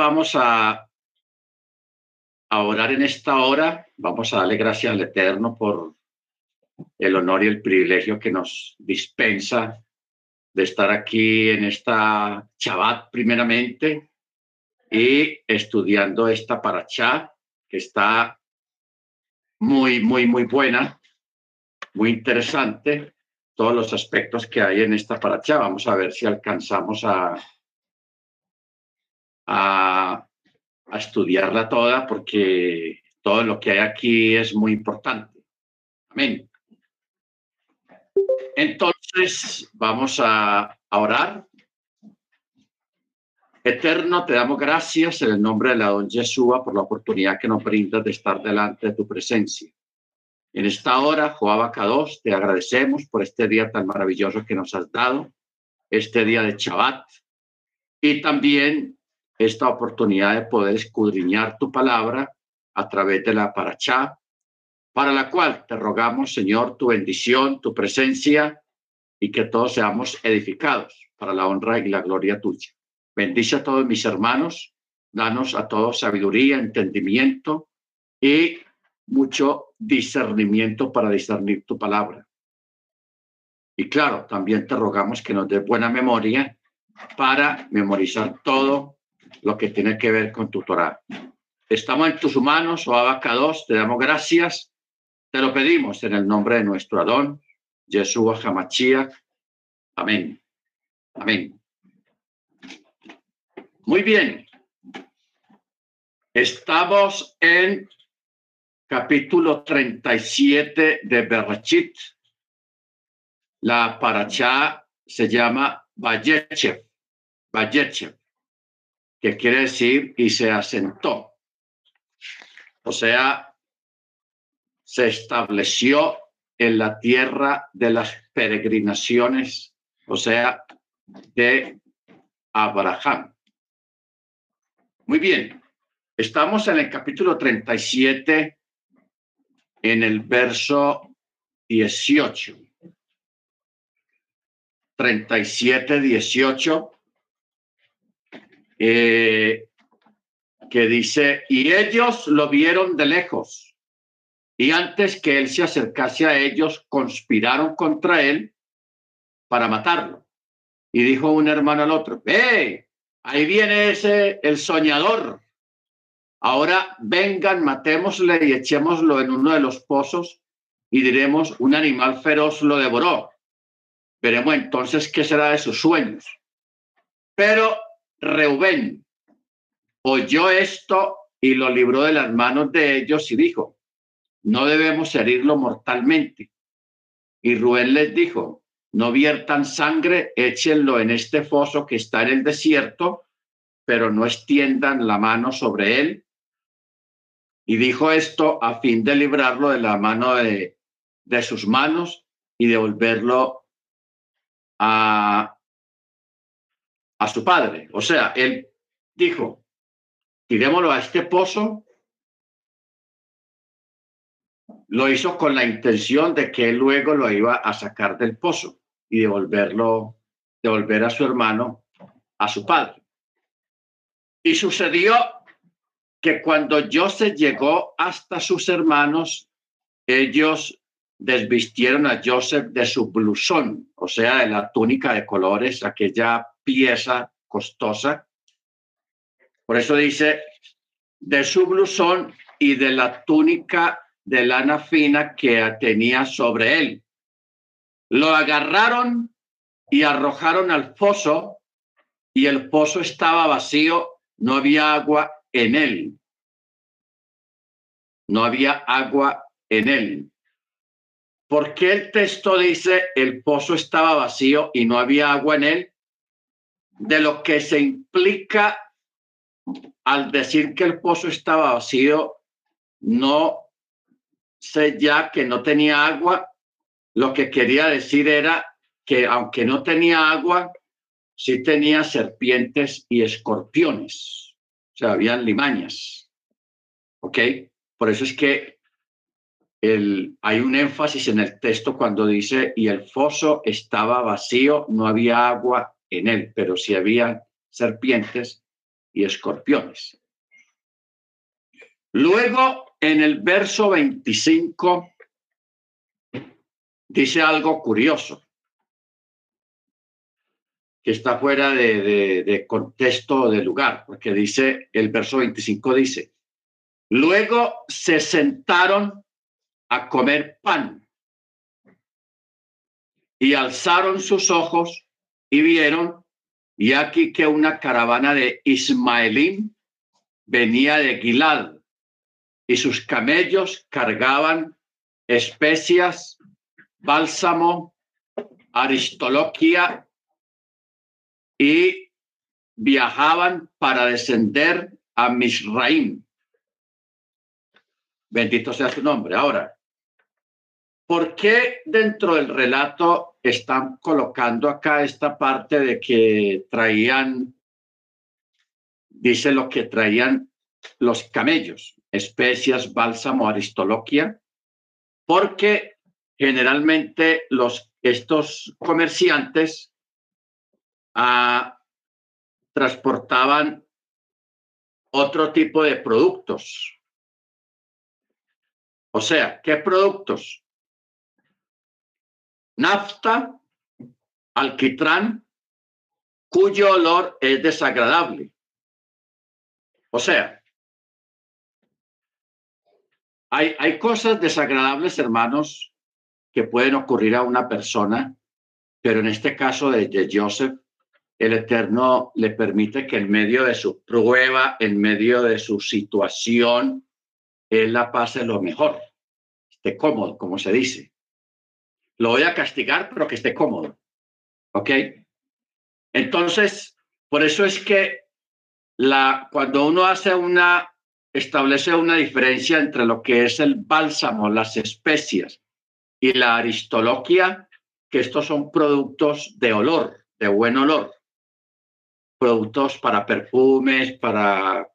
vamos a, orar en esta hora. Vamos a darle gracias al Eterno por el honor y el privilegio que nos dispensa de estar aquí en esta Shabbat primeramente y estudiando esta paracha que está muy, muy, muy buena, muy interesante, todos los aspectos que hay en esta paracha. Vamos a ver si alcanzamos a, a, estudiarla toda porque todo lo que hay aquí es muy importante. Amén. Entonces, vamos a, orar. Eterno, te damos gracias en el nombre de la don Yeshua por la oportunidad que nos brindas de estar delante de tu presencia. En esta hora, Joab Kadosh, te agradecemos por este día tan maravilloso que nos has dado, este día de Shabbat, y también esta oportunidad de poder escudriñar tu palabra a través de la Parachá, para la cual te rogamos, Señor, tu bendición, tu presencia y que todos seamos edificados para la honra y la gloria tuya. Bendice a todos mis hermanos, danos a todos sabiduría, entendimiento y mucho discernimiento para discernir tu palabra. Y claro, también te rogamos que nos dé buena memoria para memorizar todo lo que tiene que ver con tu Torah. Estamos en tus manos, oh Abacados, te damos gracias, te lo pedimos en el nombre de nuestro Adón, Yeshua Hamachia. Amén. Amén. Muy bien. Estamos en capítulo 37 de Berachit. La paracha se llama Vayechev. Vayechev que quiere decir y se asentó. O sea, se estableció en la tierra de las peregrinaciones, o sea, de Abraham. Muy bien, estamos en el capítulo 37, en el verso 18. 37, 18 eh, que dice, y ellos lo vieron de lejos, y antes que él se acercase a ellos, conspiraron contra él para matarlo. Y dijo un hermano al otro, ¡eh! Ahí viene ese, el soñador. Ahora vengan, matémosle y echémoslo en uno de los pozos y diremos, un animal feroz lo devoró. Veremos entonces qué será de sus sueños. Pero Reubén oyó esto y lo libró de las manos de ellos y dijo, no debemos herirlo mortalmente. Y Rubén les dijo, no viertan sangre, échenlo en este foso que está en el desierto, pero no extiendan la mano sobre él. Y dijo esto a fin de librarlo de la mano de, de sus manos y devolverlo a, a su padre. O sea, él dijo, tirémoslo a este pozo. Lo hizo con la intención de que luego lo iba a sacar del pozo y devolverlo, devolver a su hermano, a su padre. Y sucedió que cuando Joseph llegó hasta sus hermanos, ellos desvistieron a Joseph de su blusón, o sea, de la túnica de colores, aquella pieza costosa. Por eso dice, de su blusón y de la túnica de lana fina que tenía sobre él. Lo agarraron y arrojaron al pozo y el pozo estaba vacío, no había agua en él. No había agua en él. ¿Por qué el texto dice el pozo estaba vacío y no había agua en él? De lo que se implica al decir que el pozo estaba vacío, no sé ya que no tenía agua, lo que quería decir era que aunque no tenía agua, sí tenía serpientes y escorpiones, o sea, habían limañas. ¿Ok? Por eso es que el, hay un énfasis en el texto cuando dice, y el foso estaba vacío, no había agua en él, pero si había serpientes y escorpiones. Luego, en el verso 25, dice algo curioso, que está fuera de, contexto de lugar, porque dice, el verso 25 dice, luego se sentaron a comer pan y alzaron sus ojos y vieron, y aquí que una caravana de Ismaelín venía de Gilad, y sus camellos cargaban especias, bálsamo, aristoloquia, y viajaban para descender a Misraim. Bendito sea su nombre. Ahora, ¿por qué dentro del relato están colocando acá esta parte de que traían, dice lo que traían los camellos, especias, bálsamo, aristoloquia, porque generalmente los, estos comerciantes ah, transportaban otro tipo de productos. O sea, ¿qué productos? Nafta, alquitrán, cuyo olor es desagradable. O sea, hay, hay cosas desagradables, hermanos, que pueden ocurrir a una persona, pero en este caso de, de Joseph, el Eterno le permite que en medio de su prueba, en medio de su situación, él la pase lo mejor, esté cómodo, como se dice lo voy a castigar, pero que esté cómodo. ¿Ok? Entonces, por eso es que la, cuando uno hace una, establece una diferencia entre lo que es el bálsamo, las especias y la aristoloquia, que estos son productos de olor, de buen olor, productos para perfumes, para,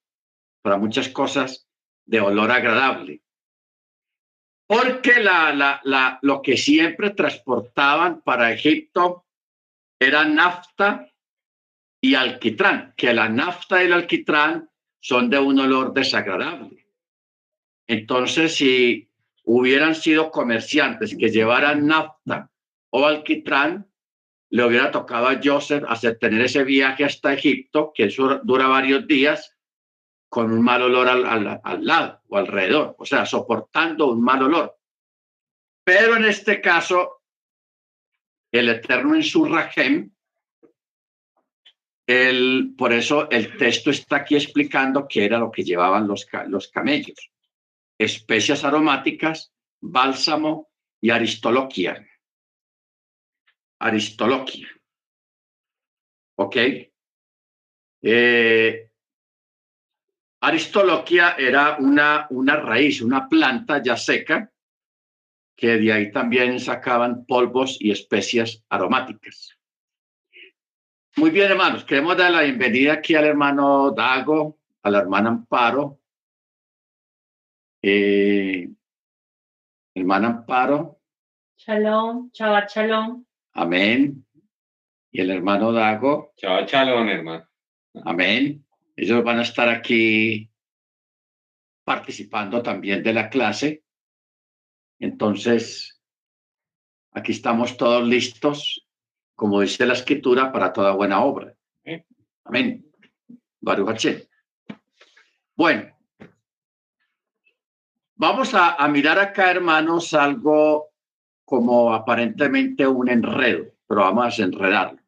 para muchas cosas de olor agradable porque lo que siempre transportaban para Egipto era nafta y alquitrán, que la nafta y el alquitrán son de un olor desagradable. Entonces, si hubieran sido comerciantes que llevaran nafta o alquitrán, le hubiera tocado a Joseph hacer tener ese viaje hasta Egipto, que eso dura varios días, con un mal olor al, lado o alrededor, o sea, soportando un mal olor. Pero en este caso, el Eterno en su rajem, el, por eso el texto está aquí explicando qué era lo que llevaban los, los camellos. Especias aromáticas, bálsamo y aristoloquia. Aristoloquia. ¿Ok? Eh, Aristoloquia era una, una raíz, una planta ya seca, que de ahí también sacaban polvos y especias aromáticas. Muy bien, hermanos, queremos dar la bienvenida aquí al hermano Dago, a la hermana Amparo. Eh, hermana Amparo. Shalom, chao, shalom. Amén. Y el hermano Dago. Chao, shalom, hermano. Amén. Ellos van a estar aquí participando también de la clase. Entonces, aquí estamos todos listos, como dice la escritura, para toda buena obra. Amén. Baruch Bueno, vamos a, a mirar acá, hermanos, algo como aparentemente un enredo, pero vamos a desenredarlo.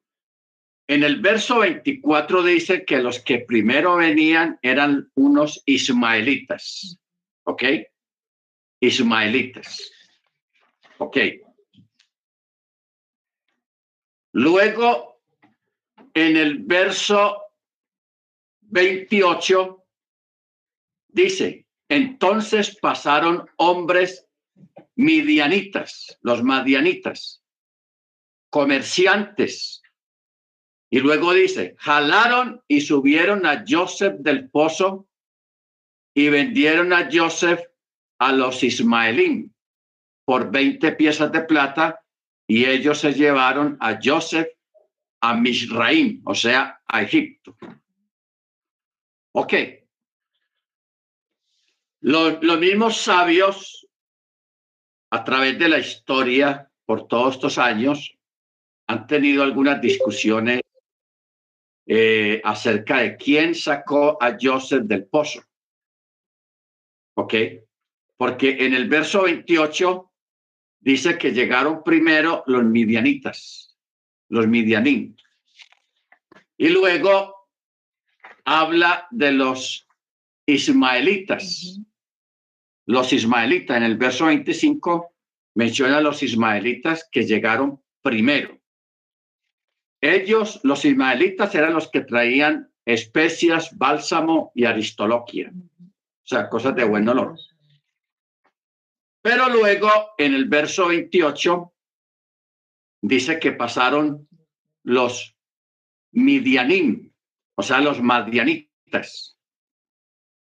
En el verso 24 dice que los que primero venían eran unos ismaelitas. ¿Ok? Ismaelitas. ¿Ok? Luego, en el verso 28, dice, entonces pasaron hombres midianitas, los madianitas, comerciantes y luego dice, jalaron y subieron a Joseph del pozo y vendieron a Joseph a los ismaelín por 20 piezas de plata y ellos se llevaron a Joseph a Misraim, o sea, a Egipto. Ok. Los, los mismos sabios, a través de la historia, por todos estos años, han tenido algunas discusiones eh, acerca de quién sacó a Joseph del pozo. ¿Ok? Porque en el verso 28 dice que llegaron primero los midianitas, los midianim. Y luego habla de los ismaelitas. Los ismaelitas, en el verso 25 menciona a los ismaelitas que llegaron primero. Ellos, los ismaelitas, eran los que traían especias, bálsamo y aristoloquia. O sea, cosas de buen olor. Pero luego, en el verso 28, dice que pasaron los midianim, o sea, los madianitas.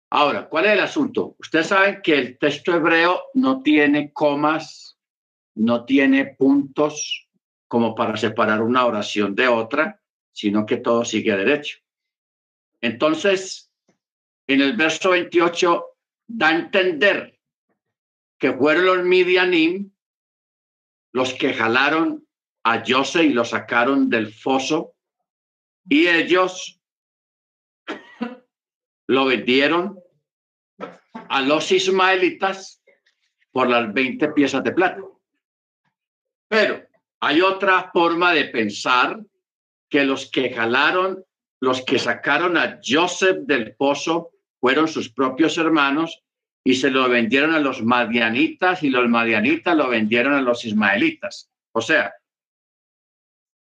Ahora, ¿cuál es el asunto? Ustedes saben que el texto hebreo no tiene comas, no tiene puntos, como para separar una oración de otra, sino que todo sigue derecho. Entonces, en el verso 28 da a entender que fueron los midianim los que jalaron a José y lo sacaron del foso y ellos lo vendieron a los ismaelitas por las 20 piezas de plata. Pero hay otra forma de pensar que los que jalaron, los que sacaron a Joseph del pozo fueron sus propios hermanos y se lo vendieron a los madianitas y los madianitas lo vendieron a los ismaelitas. O sea,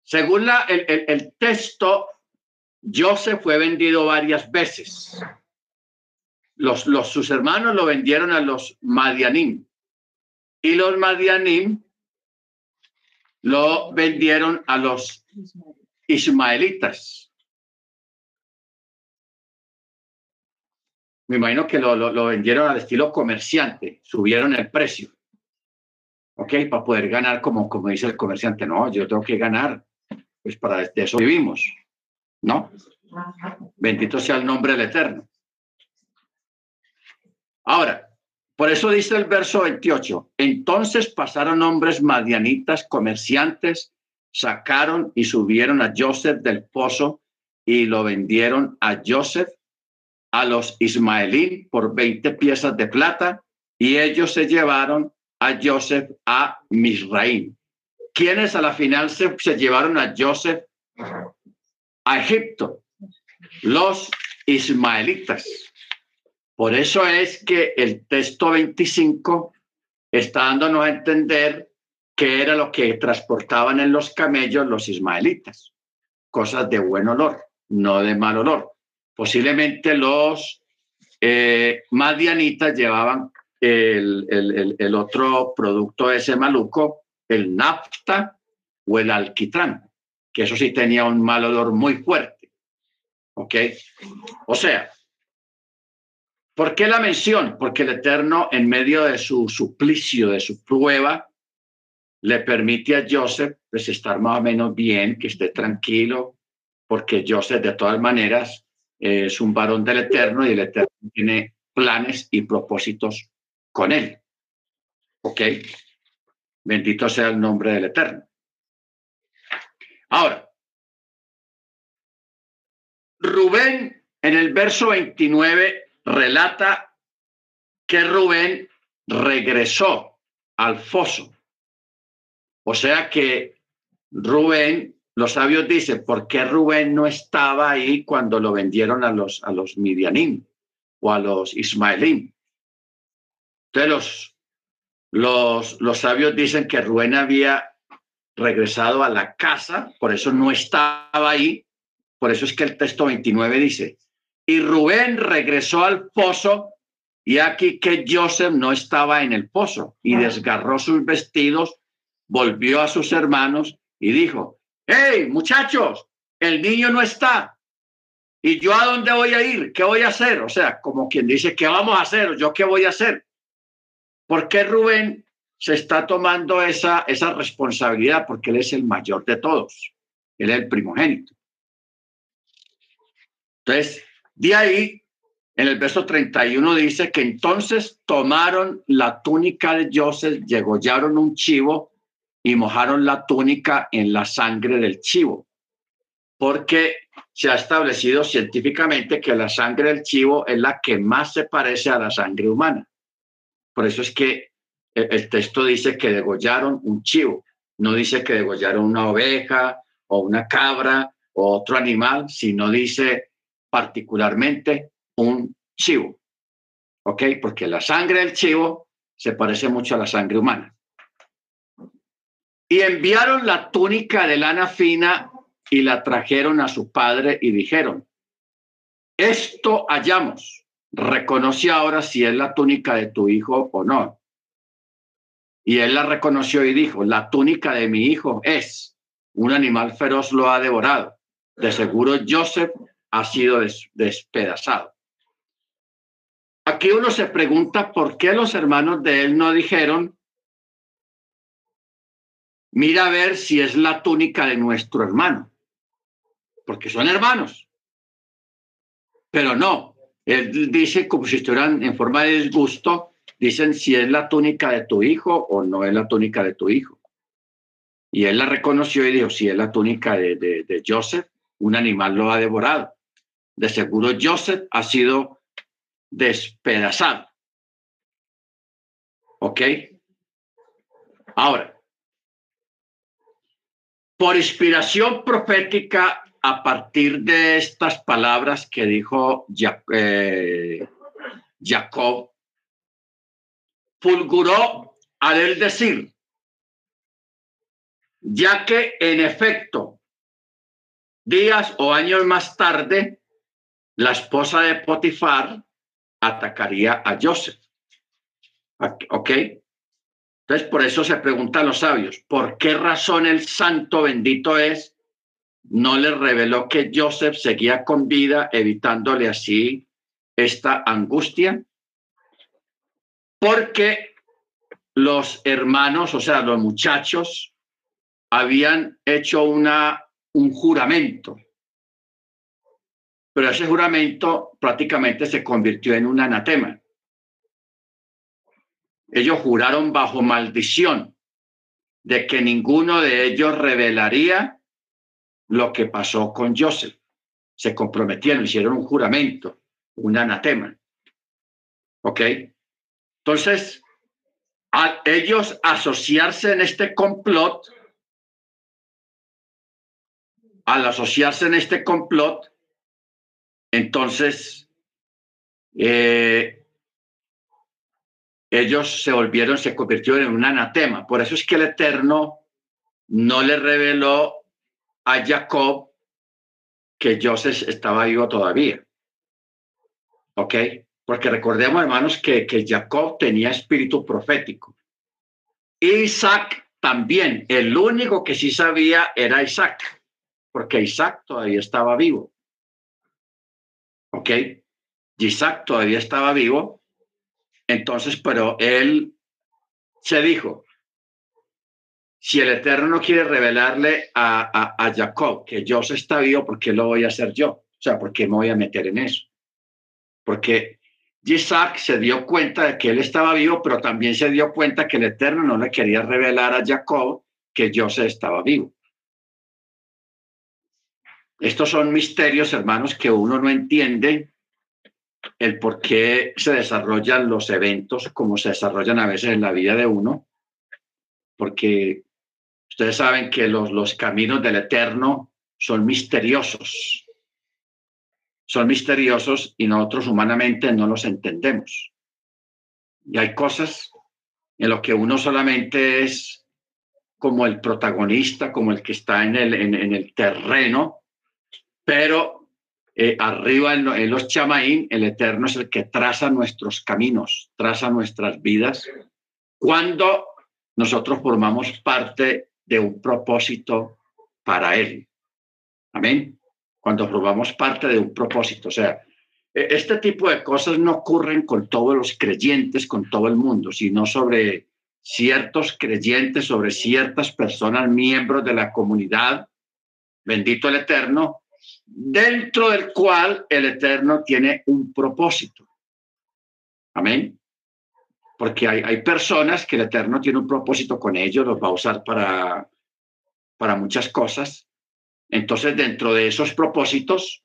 según la, el, el, texto, Joseph fue vendido varias veces. Los, los, sus hermanos lo vendieron a los madianim y los madianim lo vendieron a los ismaelitas. Me imagino que lo, lo, vendieron al estilo comerciante, subieron el precio. ¿Ok? Para poder ganar como, como dice el comerciante. No, yo tengo que ganar. Pues para eso vivimos. ¿No? Bendito sea el nombre del Eterno. Ahora, por eso dice el verso 28, entonces pasaron hombres madianitas, comerciantes, sacaron y subieron a Joseph del pozo y lo vendieron a Joseph, a los ismaelí por 20 piezas de plata y ellos se llevaron a Joseph a Misraim. ¿Quiénes a la final se, se llevaron a Joseph a Egipto? Los ismaelitas. Por eso es que el texto 25 está dándonos a entender qué era lo que transportaban en los camellos los ismaelitas. Cosas de buen olor, no de mal olor. Posiblemente los eh, madianitas llevaban el, otro producto de ese maluco, el nafta o el alquitrán, que eso sí tenía un mal olor muy fuerte. ¿Ok? O sea, ¿Por qué la mención? Porque el Eterno, en medio de su suplicio, de su prueba, le permite a Joseph pues, estar más o menos bien, que esté tranquilo, porque Joseph de todas maneras es un varón del Eterno y el Eterno tiene planes y propósitos con él. ¿Ok? Bendito sea el nombre del Eterno. Ahora, Rubén en el verso 29 relata que Rubén regresó al foso. O sea que Rubén, los sabios dicen, ¿por qué Rubén no estaba ahí cuando lo vendieron a los, a los o a los Ismaelín? Entonces los, los, los sabios dicen que Rubén había regresado a la casa, por eso no estaba ahí. Por eso es que el texto 29 dice, y Rubén regresó al pozo y aquí que Joseph no estaba en el pozo y desgarró sus vestidos, volvió a sus hermanos y dijo, hey muchachos, el niño no está. ¿Y yo a dónde voy a ir? ¿Qué voy a hacer? O sea, como quien dice, ¿qué vamos a hacer? ¿Yo qué voy a hacer? ¿Por qué Rubén se está tomando esa, esa responsabilidad? Porque él es el mayor de todos. Él es el primogénito. Entonces, De ahí, en el verso 31 dice que entonces tomaron la túnica de Joseph, degollaron un chivo y mojaron la túnica en la sangre del chivo, porque se ha establecido científicamente que la sangre del chivo es la que más se parece a la sangre humana. Por eso es que el texto dice que degollaron un chivo, no dice que degollaron una oveja o una cabra o otro animal, sino dice particularmente un chivo. ¿Ok? Porque la sangre del chivo se parece mucho a la sangre humana. Y enviaron la túnica de lana fina y la trajeron a su padre y dijeron, esto hallamos, reconoce ahora si es la túnica de tu hijo o no. Y él la reconoció y dijo, la túnica de mi hijo es, un animal feroz lo ha devorado. De seguro Joseph ha sido despedazado. Aquí uno se pregunta por qué los hermanos de él no dijeron, mira a ver si es la túnica de nuestro hermano, porque son hermanos. Pero no, él dice como si estuvieran en forma de disgusto, dicen si es la túnica de tu hijo o no es la túnica de tu hijo. Y él la reconoció y dijo, si es la túnica de, de Joseph, un animal lo ha devorado. De seguro Joseph ha sido despedazado. ¿Ok? Ahora, por inspiración profética, a partir de estas palabras que dijo eh, Jacob, fulguró al él decir, ya que en efecto, días o años más tarde, la esposa de Potifar atacaría a Joseph. ¿Ok? Entonces, por eso se preguntan los sabios, ¿por qué razón el santo bendito es no le reveló que Joseph seguía con vida, evitándole así esta angustia? Porque los hermanos, o sea, los muchachos, habían hecho una, un juramento pero ese juramento prácticamente se convirtió en un anatema. Ellos juraron bajo maldición de que ninguno de ellos revelaría lo que pasó con Joseph. Se comprometieron, hicieron un juramento, un anatema. ¿Ok? Entonces, a ellos asociarse en este complot, al asociarse en este complot, entonces, eh, ellos se volvieron, se convirtieron en un anatema. Por eso es que el Eterno no le reveló a Jacob que Joseph estaba vivo todavía. ¿Ok? Porque recordemos, hermanos, que, que Jacob tenía espíritu profético. Isaac también. El único que sí sabía era Isaac, porque Isaac todavía estaba vivo. ¿Ok? Isaac todavía estaba vivo, entonces, pero él se dijo, si el Eterno no quiere revelarle a, a, Jacob que Dios está vivo, ¿por qué lo voy a hacer yo? O sea, ¿por qué me voy a meter en eso? Porque Isaac se dio cuenta de que él estaba vivo, pero también se dio cuenta que el Eterno no le quería revelar a Jacob que Dios estaba vivo. Estos son misterios, hermanos, que uno no entiende el por qué se desarrollan los eventos como se desarrollan a veces en la vida de uno, porque ustedes saben que los, los caminos del Eterno son misteriosos. Son misteriosos y nosotros humanamente no los entendemos. Y hay cosas en lo que uno solamente es como el protagonista, como el que está en el, en el terreno, pero eh, arriba en, los chamaín, el Eterno es el que traza nuestros caminos, traza nuestras vidas, cuando nosotros formamos parte de un propósito para Él. Amén. Cuando formamos parte de un propósito. O sea, e, este tipo de cosas no ocurren con todos los creyentes, con todo el mundo, sino sobre ciertos creyentes, sobre ciertas personas, miembros de la comunidad. Bendito el Eterno, dentro del cual el Eterno tiene un propósito. Amén. Porque hay, hay personas que el Eterno tiene un propósito con ellos, los va a usar para, para muchas cosas. Entonces, dentro de esos propósitos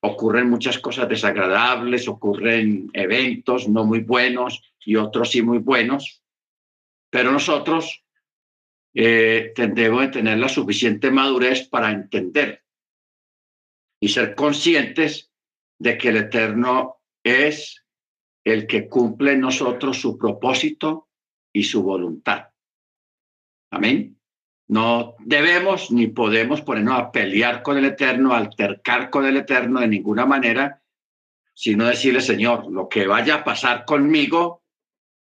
ocurren muchas cosas desagradables, ocurren eventos no muy buenos y otros sí muy buenos, pero nosotros eh, tendemos a tener la suficiente madurez para entender y ser conscientes de que el Eterno es el que cumple en nosotros su propósito y su voluntad. Amén. No debemos ni podemos ponernos a pelear con el Eterno, a altercar con el Eterno de ninguna manera, sino decirle, Señor, lo que vaya a pasar conmigo,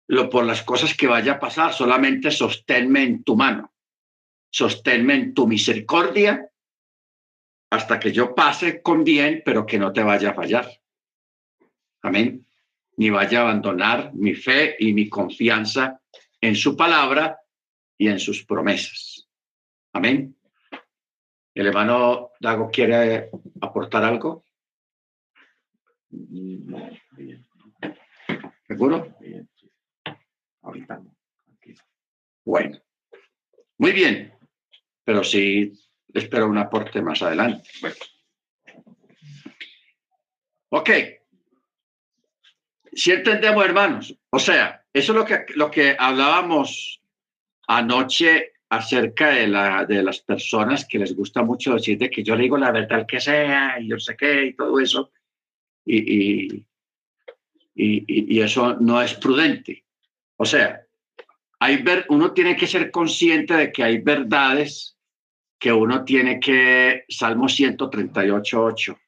lo por las cosas que vaya a pasar, solamente sosténme en tu mano, sosténme en tu misericordia hasta que yo pase con bien, pero que no te vaya a fallar. Amén. Ni vaya a abandonar mi fe y mi confianza en su palabra y en sus promesas. Amén. ¿El hermano Dago quiere aportar algo? ¿Seguro? Ahorita Bueno, muy bien, pero sí espero un aporte más adelante. Bueno. Ok. Si entendemos, hermanos, o sea, eso es lo que, lo que hablábamos anoche acerca de, la, de las personas que les gusta mucho decir de que yo le digo la verdad que sea y yo sé qué y todo eso. Y, y, y, eso no es prudente. O sea, hay uno tiene que ser consciente de que hay verdades que uno tiene que, Salmo 138, 8.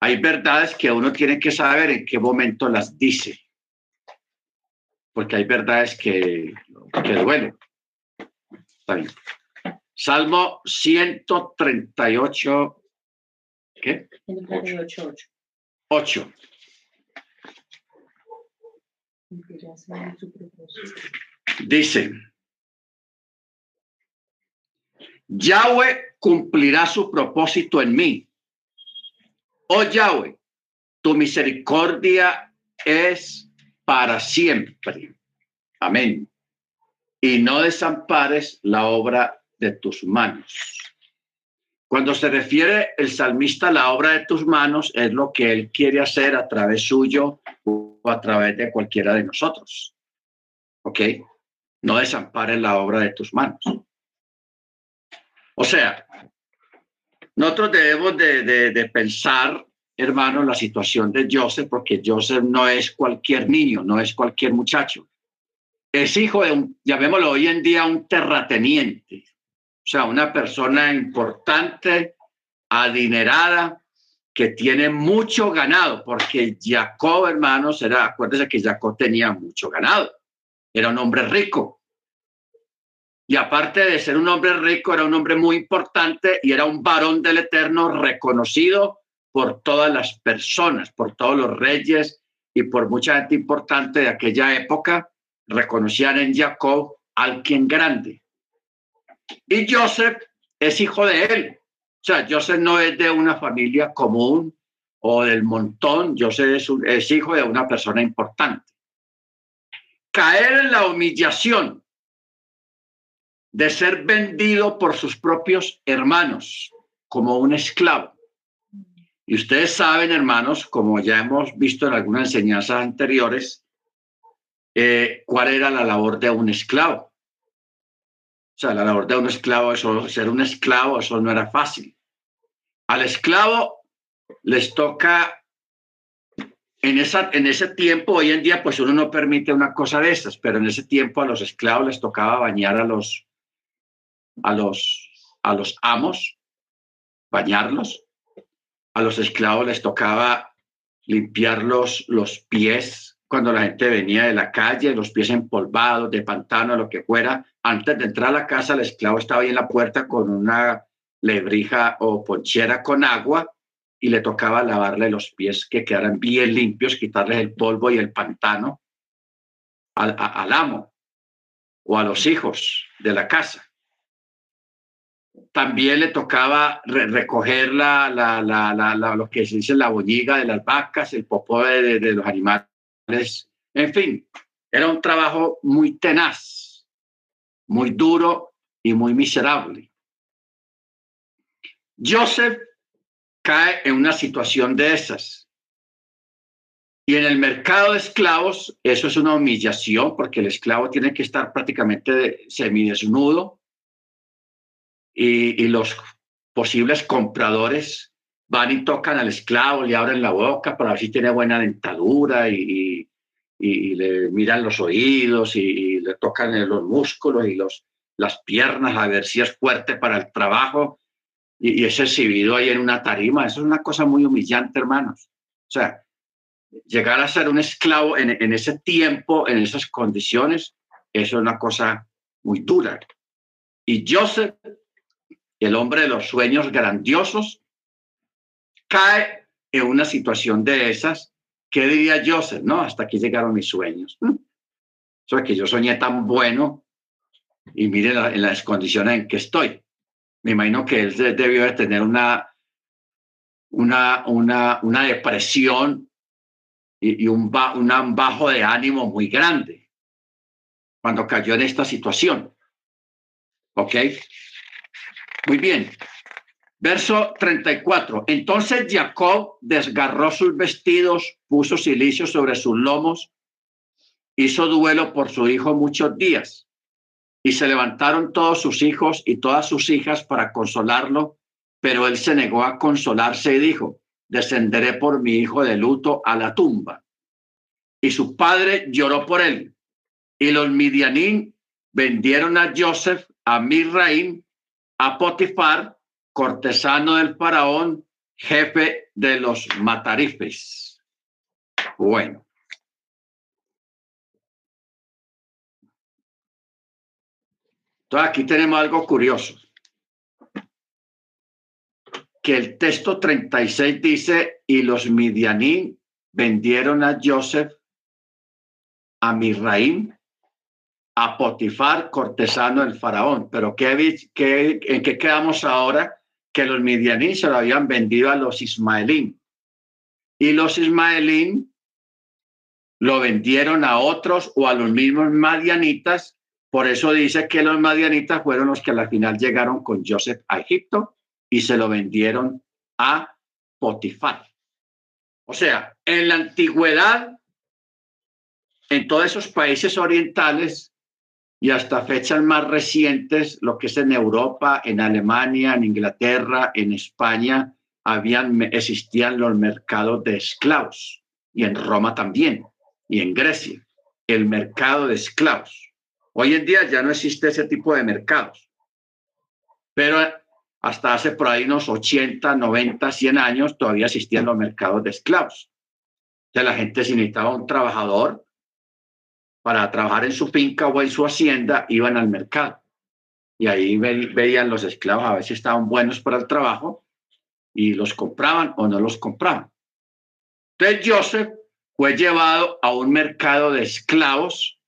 Hay verdades que uno tiene que saber en qué momento las dice. Porque hay verdades que, que duelen. Salmo 138. ¿Qué? 138, 8. Dice, Yahweh cumplirá su propósito en mí. Oh Yahweh, tu misericordia es para siempre. Amén y no desampares la obra de tus manos. Cuando se refiere el salmista a la obra de tus manos, es lo que él quiere hacer a través suyo o a través de cualquiera de nosotros. ¿Ok? No desampares la obra de tus manos. O sea, nosotros debemos de, de, de pensar, hermano, la situación de Joseph, porque Joseph no es cualquier niño, no es cualquier muchacho. Es hijo de un, llamémoslo hoy en día, un terrateniente, o sea, una persona importante, adinerada, que tiene mucho ganado, porque Jacob, hermanos, era, acuérdense que Jacob tenía mucho ganado, era un hombre rico. Y aparte de ser un hombre rico, era un hombre muy importante y era un varón del Eterno reconocido por todas las personas, por todos los reyes y por mucha gente importante de aquella época reconocían en Jacob al quien grande. Y Joseph es hijo de él. O sea, Joseph no es de una familia común o del montón, Joseph es, es hijo de una persona importante. Caer en la humillación de ser vendido por sus propios hermanos como un esclavo. Y ustedes saben, hermanos, como ya hemos visto en algunas enseñanzas anteriores, eh, cuál era la labor de un esclavo. O sea, la labor de un esclavo, eso, ser un esclavo, eso no era fácil. Al esclavo les toca, en, esa, en ese tiempo, hoy en día, pues uno no permite una cosa de esas, pero en ese tiempo a los esclavos les tocaba bañar a los, a los, a los amos, bañarlos. A los esclavos les tocaba limpiar los, pies cuando la gente venía de la calle, los pies empolvados, de pantano, lo que fuera, antes de entrar a la casa, el esclavo estaba ahí en la puerta con una lebrija o ponchera con agua y le tocaba lavarle los pies que quedaran bien limpios, quitarles el polvo y el pantano al, al amo o a los hijos de la casa. También le tocaba recoger la, lo que se dice la boñiga de las vacas, el popó de, de los animales. En fin, era un trabajo muy tenaz, muy duro y muy miserable. Joseph cae en una situación de esas. Y en el mercado de esclavos, eso es una humillación porque el esclavo tiene que estar prácticamente semidesnudo y, y los posibles compradores van y tocan al esclavo, le abren la boca para ver si tiene buena dentadura y, y, le miran los oídos y, le tocan los músculos y los, las piernas a ver si es fuerte para el trabajo y, es exhibido ahí en una tarima. Eso es una cosa muy humillante, hermanos. O sea, llegar a ser un esclavo en, en ese tiempo, en esas condiciones, eso es una cosa muy dura. Y Joseph, el hombre de los sueños grandiosos, cae en una situación de esas. ¿Qué diría Joseph? No, hasta aquí llegaron mis sueños. O sea, que yo soñé tan bueno y mire en las condiciones en que estoy me imagino que él debió de tener una, una, una, una depresión y, un, un bajo de ánimo muy grande cuando cayó en esta situación. ¿Ok? Muy bien. Verso 34. Entonces Jacob desgarró sus vestidos, puso silicio sobre sus lomos, hizo duelo por su hijo muchos días. Y se levantaron todos sus hijos y todas sus hijas para consolarlo, pero él se negó a consolarse y dijo, descenderé por mi hijo de luto a la tumba. Y su padre lloró por él. Y los midianín vendieron a Joseph, a Mirraim, a Potifar, cortesano del faraón, jefe de los matarifes. Bueno, aquí tenemos algo curioso. Que el texto 36 dice, y los midianí vendieron a Joseph, a Misraim, a Potifar, cortesano del faraón. Pero ¿qué, ¿en qué quedamos ahora? Que los midianí se lo habían vendido a los ismaelín. Y los ismaelín lo vendieron a otros o a los mismos madianitas por eso dice que los madianitas fueron los que a la final llegaron con Joseph a Egipto y se lo vendieron a Potifar. O sea, en la antigüedad, en todos esos países orientales y hasta fechas más recientes, lo que es en Europa, en Alemania, en Inglaterra, en España, habían, existían los mercados de esclavos y en Roma también y en Grecia, el mercado de esclavos. Hoy en día ya no existe ese tipo de mercados, pero hasta hace por ahí unos 80, 90, 100 años todavía existían los mercados de esclavos. Sea, la gente si necesitaba un trabajador para trabajar en su finca o en su hacienda, iban al mercado. Y ahí veían los esclavos a ver si estaban buenos para el trabajo y los compraban o no los compraban. Entonces Joseph fue llevado a un mercado de esclavos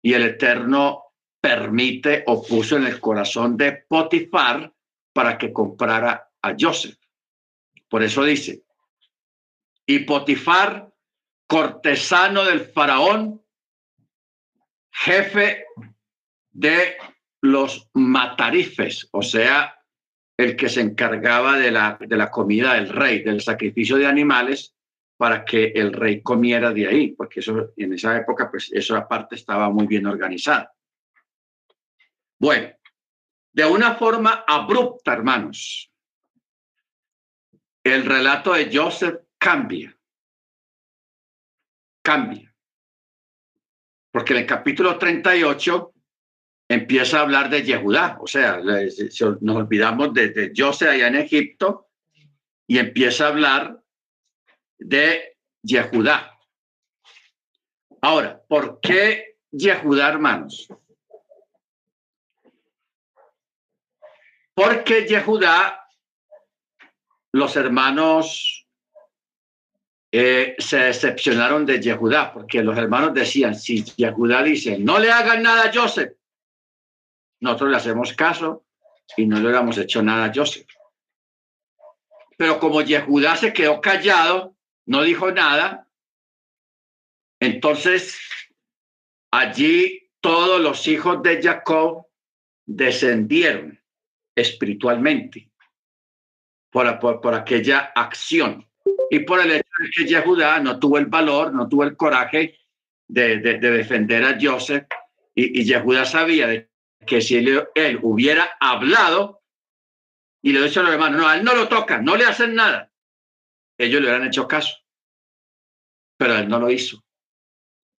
y el Eterno permite o puso en el corazón de Potifar para que comprara a Joseph. Por eso dice, y Potifar, cortesano del faraón, jefe de los matarifes, o sea, el que se encargaba de la, de la comida del rey, del sacrificio de animales, para que el rey comiera de ahí, porque eso en esa época, pues esa parte estaba muy bien organizada. Bueno, de una forma abrupta, hermanos, el relato de Joseph cambia, cambia, porque en el capítulo 38 empieza a hablar de Yehudá, o sea, nos olvidamos de, de Joseph allá en Egipto y empieza a hablar de Yehudá. Ahora, ¿por qué Yehudá, hermanos? Porque Yehudá, los hermanos eh, se decepcionaron de Yehudá, porque los hermanos decían, si Yehudá dice, no le hagan nada a Joseph, nosotros le hacemos caso y no le hubiéramos hecho nada a Joseph. Pero como Yehudá se quedó callado, no dijo nada, entonces allí todos los hijos de Jacob descendieron espiritualmente por, por, aquella acción y por el hecho de que Yehudá no tuvo el valor, no tuvo el coraje de, de, defender a Joseph y, y Yehudá sabía que si él, él, hubiera hablado y le dicho a los hermanos, no, a él no lo tocan, no le hacen nada, ellos le hubieran hecho caso, pero él no lo hizo.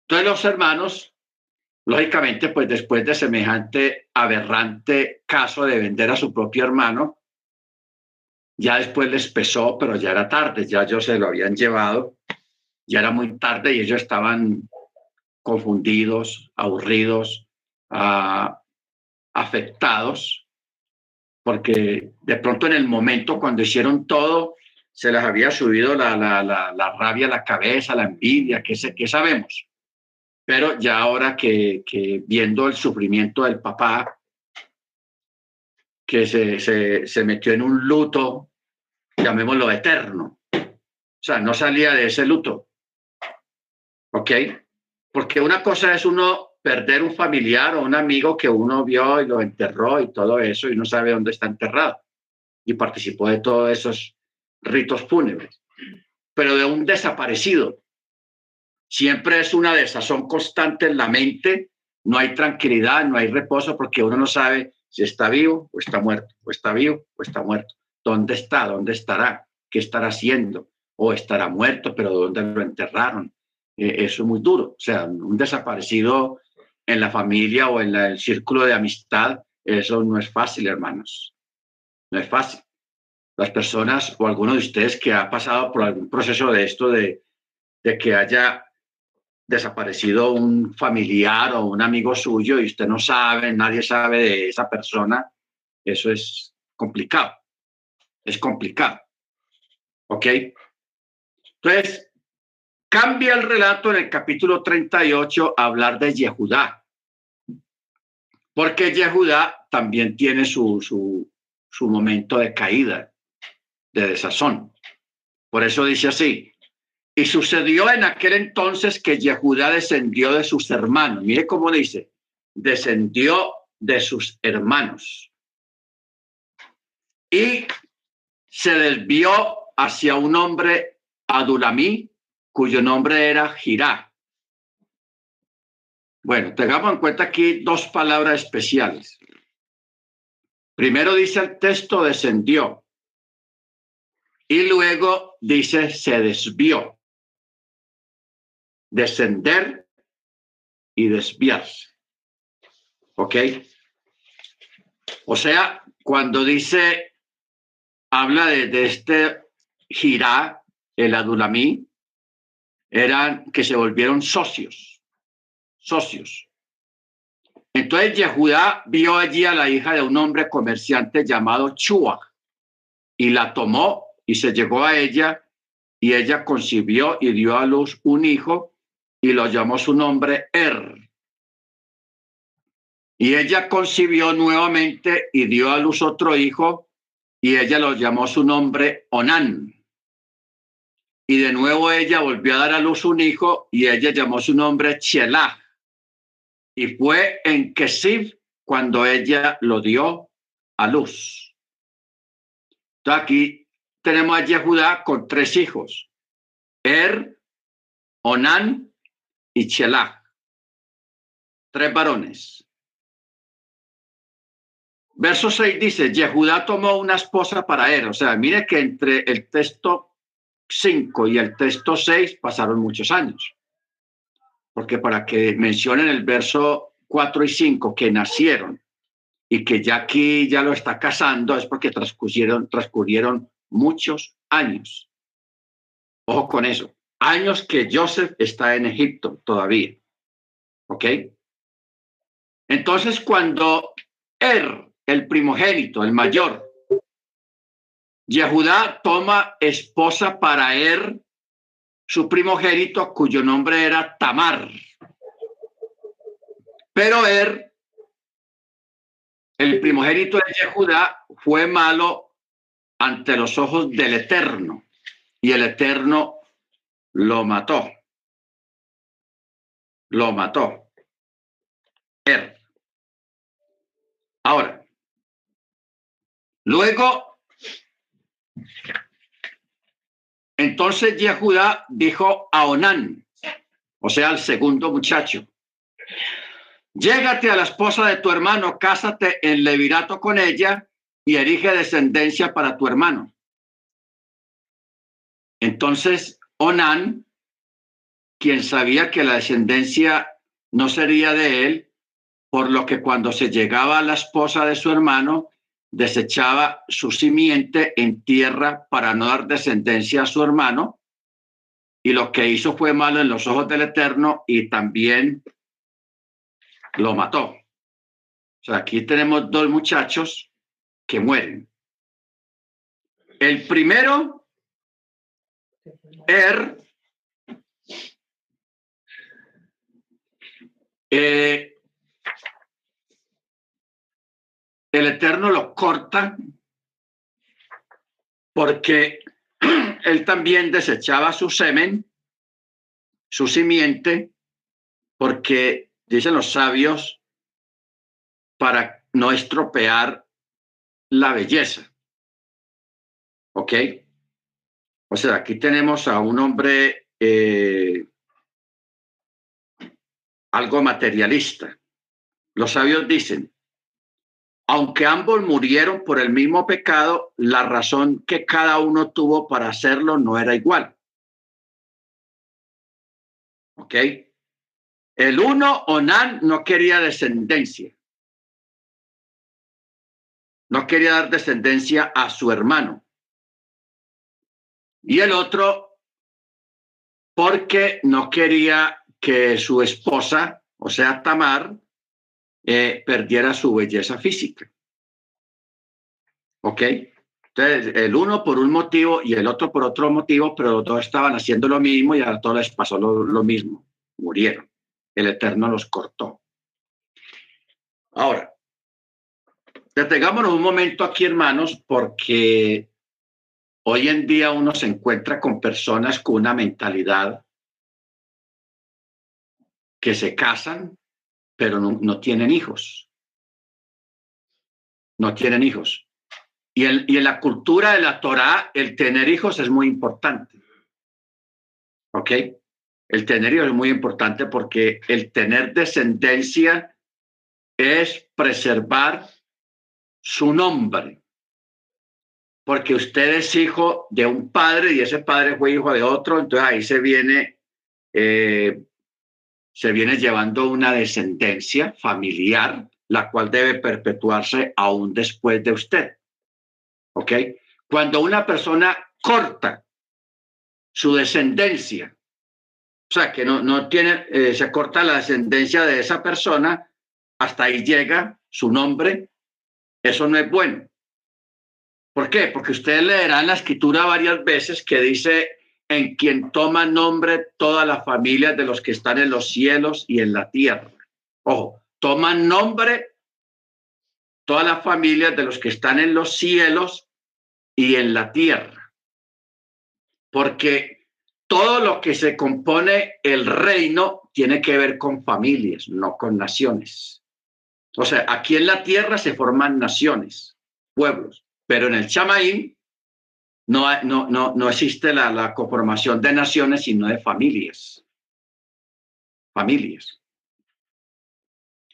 Entonces los hermanos Lógicamente, pues después de semejante aberrante caso de vender a su propio hermano, ya después les pesó, pero ya era tarde, ya ellos se lo habían llevado, ya era muy tarde y ellos estaban confundidos, aburridos, ah, afectados, porque de pronto en el momento cuando hicieron todo, se les había subido la, la, la, rabia a la cabeza, la envidia, qué, qué sabemos. Pero ya ahora que, viendo el sufrimiento del papá, que se, se, metió en un luto, llamémoslo eterno. O sea, no salía de ese luto. ¿Ok? Porque una cosa es uno perder un familiar o un amigo que uno vio y lo enterró y todo eso y no sabe dónde está enterrado. Y participó de todos esos ritos fúnebres. Pero de un desaparecido, Siempre es una desazón constante en la mente, no hay tranquilidad, no hay reposo porque uno no sabe si está vivo o está muerto, o está vivo o está muerto. ¿Dónde está? ¿Dónde estará? ¿Qué estará haciendo? ¿O estará muerto, pero dónde lo enterraron? Eh, eso es muy duro. O sea, un desaparecido en la familia o en el círculo de amistad, eso no es fácil, hermanos. No es fácil. Las personas o alguno de ustedes que ha pasado por algún proceso de esto, de, de que haya desaparecido un familiar o un amigo suyo y usted no sabe, nadie sabe de esa persona, eso es complicado. Es complicado. ¿Ok? Entonces, cambia el relato en el capítulo 38 a hablar de Yehudá. Porque Yehudá también tiene su, su, su momento de caída, de desazón. Por eso dice así, y sucedió en aquel entonces que Yehudá descendió de sus hermanos. Mire cómo dice, descendió de sus hermanos. Y se desvió hacia un hombre Adulamí, cuyo nombre era Girá. Bueno, tengamos en cuenta aquí dos palabras especiales. Primero dice el texto descendió y luego dice se desvió descender y desviarse. ¿Ok? O sea, cuando dice, habla de, este girá, el adulamí, eran que se volvieron socios, socios. Entonces Yehudá vio allí a la hija de un hombre comerciante llamado Chua y la tomó y se llegó a ella y ella concibió y dio a luz un hijo y lo llamó su nombre Er. Y ella concibió nuevamente y dio a luz otro hijo y ella lo llamó su nombre Onán. Y de nuevo ella volvió a dar a luz un hijo y ella llamó su nombre Chelah. Y fue en Kesib cuando ella lo dio a luz. Entonces aquí tenemos a Yehudá con tres hijos. Er, Onán y Chelach, tres varones. Verso 6 dice, Yehudá tomó una esposa para él. O sea, mire que entre el texto 5 y el texto 6 pasaron muchos años. Porque para que mencionen el verso 4 y 5 que nacieron y que ya aquí ya lo está casando es porque transcurrieron, transcurrieron muchos años. Ojo con eso años que Joseph está en Egipto todavía. ¿Ok? Entonces, cuando Er, el primogénito, el mayor, Yehudá toma esposa para Er, su primogénito, cuyo nombre era Tamar. Pero Er El primogénito de Judá fue malo ante los ojos del Eterno y el Eterno lo mató. Lo mató. Er. Ahora, luego, entonces Yehudá dijo a Onán, o sea, al segundo muchacho, llégate a la esposa de tu hermano, cásate en levirato con ella y erige descendencia para tu hermano. Entonces, Onán, quien sabía que la descendencia no sería de él, por lo que cuando se llegaba a la esposa de su hermano, desechaba su simiente en tierra para no dar descendencia a su hermano, y lo que hizo fue malo en los ojos del Eterno y también lo mató. O sea, aquí tenemos dos muchachos que mueren. El primero, Er, el Eterno lo corta porque él también desechaba su semen, su simiente, porque dicen los sabios, para no estropear la belleza. ¿Ok? O sea, aquí tenemos a un hombre eh, algo materialista. Los sabios dicen, aunque ambos murieron por el mismo pecado, la razón que cada uno tuvo para hacerlo no era igual. ¿Ok? El uno, Onan, no quería descendencia. No quería dar descendencia a su hermano. Y el otro, porque no quería que su esposa, o sea, Tamar, eh, perdiera su belleza física. ¿Ok? Entonces, el uno por un motivo y el otro por otro motivo, pero los dos estaban haciendo lo mismo y a todos les pasó lo mismo. Murieron el Eterno los cortó. Ahora, detengámonos un momento aquí, hermanos, porque hoy en día uno se encuentra con personas con una mentalidad que se casan, pero no, tienen hijos. No tienen hijos. Y, y en la cultura de la Torah, el tener hijos es muy importante. ¿Ok? El tener hijos es muy importante porque el tener descendencia es preservar su nombre. Porque usted es hijo de un padre y ese padre fue hijo de otro, entonces ahí se viene, eh, se viene llevando una descendencia familiar, la cual debe perpetuarse aún después de usted. ¿Ok? Cuando una persona corta su descendencia o sea, que no, no tiene, eh, se corta la descendencia de esa persona, hasta ahí llega su nombre, eso no es bueno. ¿Por qué? Porque ustedes leerán la escritura varias veces que dice, en quien toma nombre todas las familias de los que están en los cielos y en la tierra. Ojo, toman nombre todas las familias de los que están en los cielos y en la tierra. Porque todo lo que se compone el reino tiene que ver con familias, no con naciones. O sea, aquí en la tierra se forman naciones, pueblos, pero en el Chamaín no, no, no, no existe la, la conformación de naciones, sino de familias. Familias.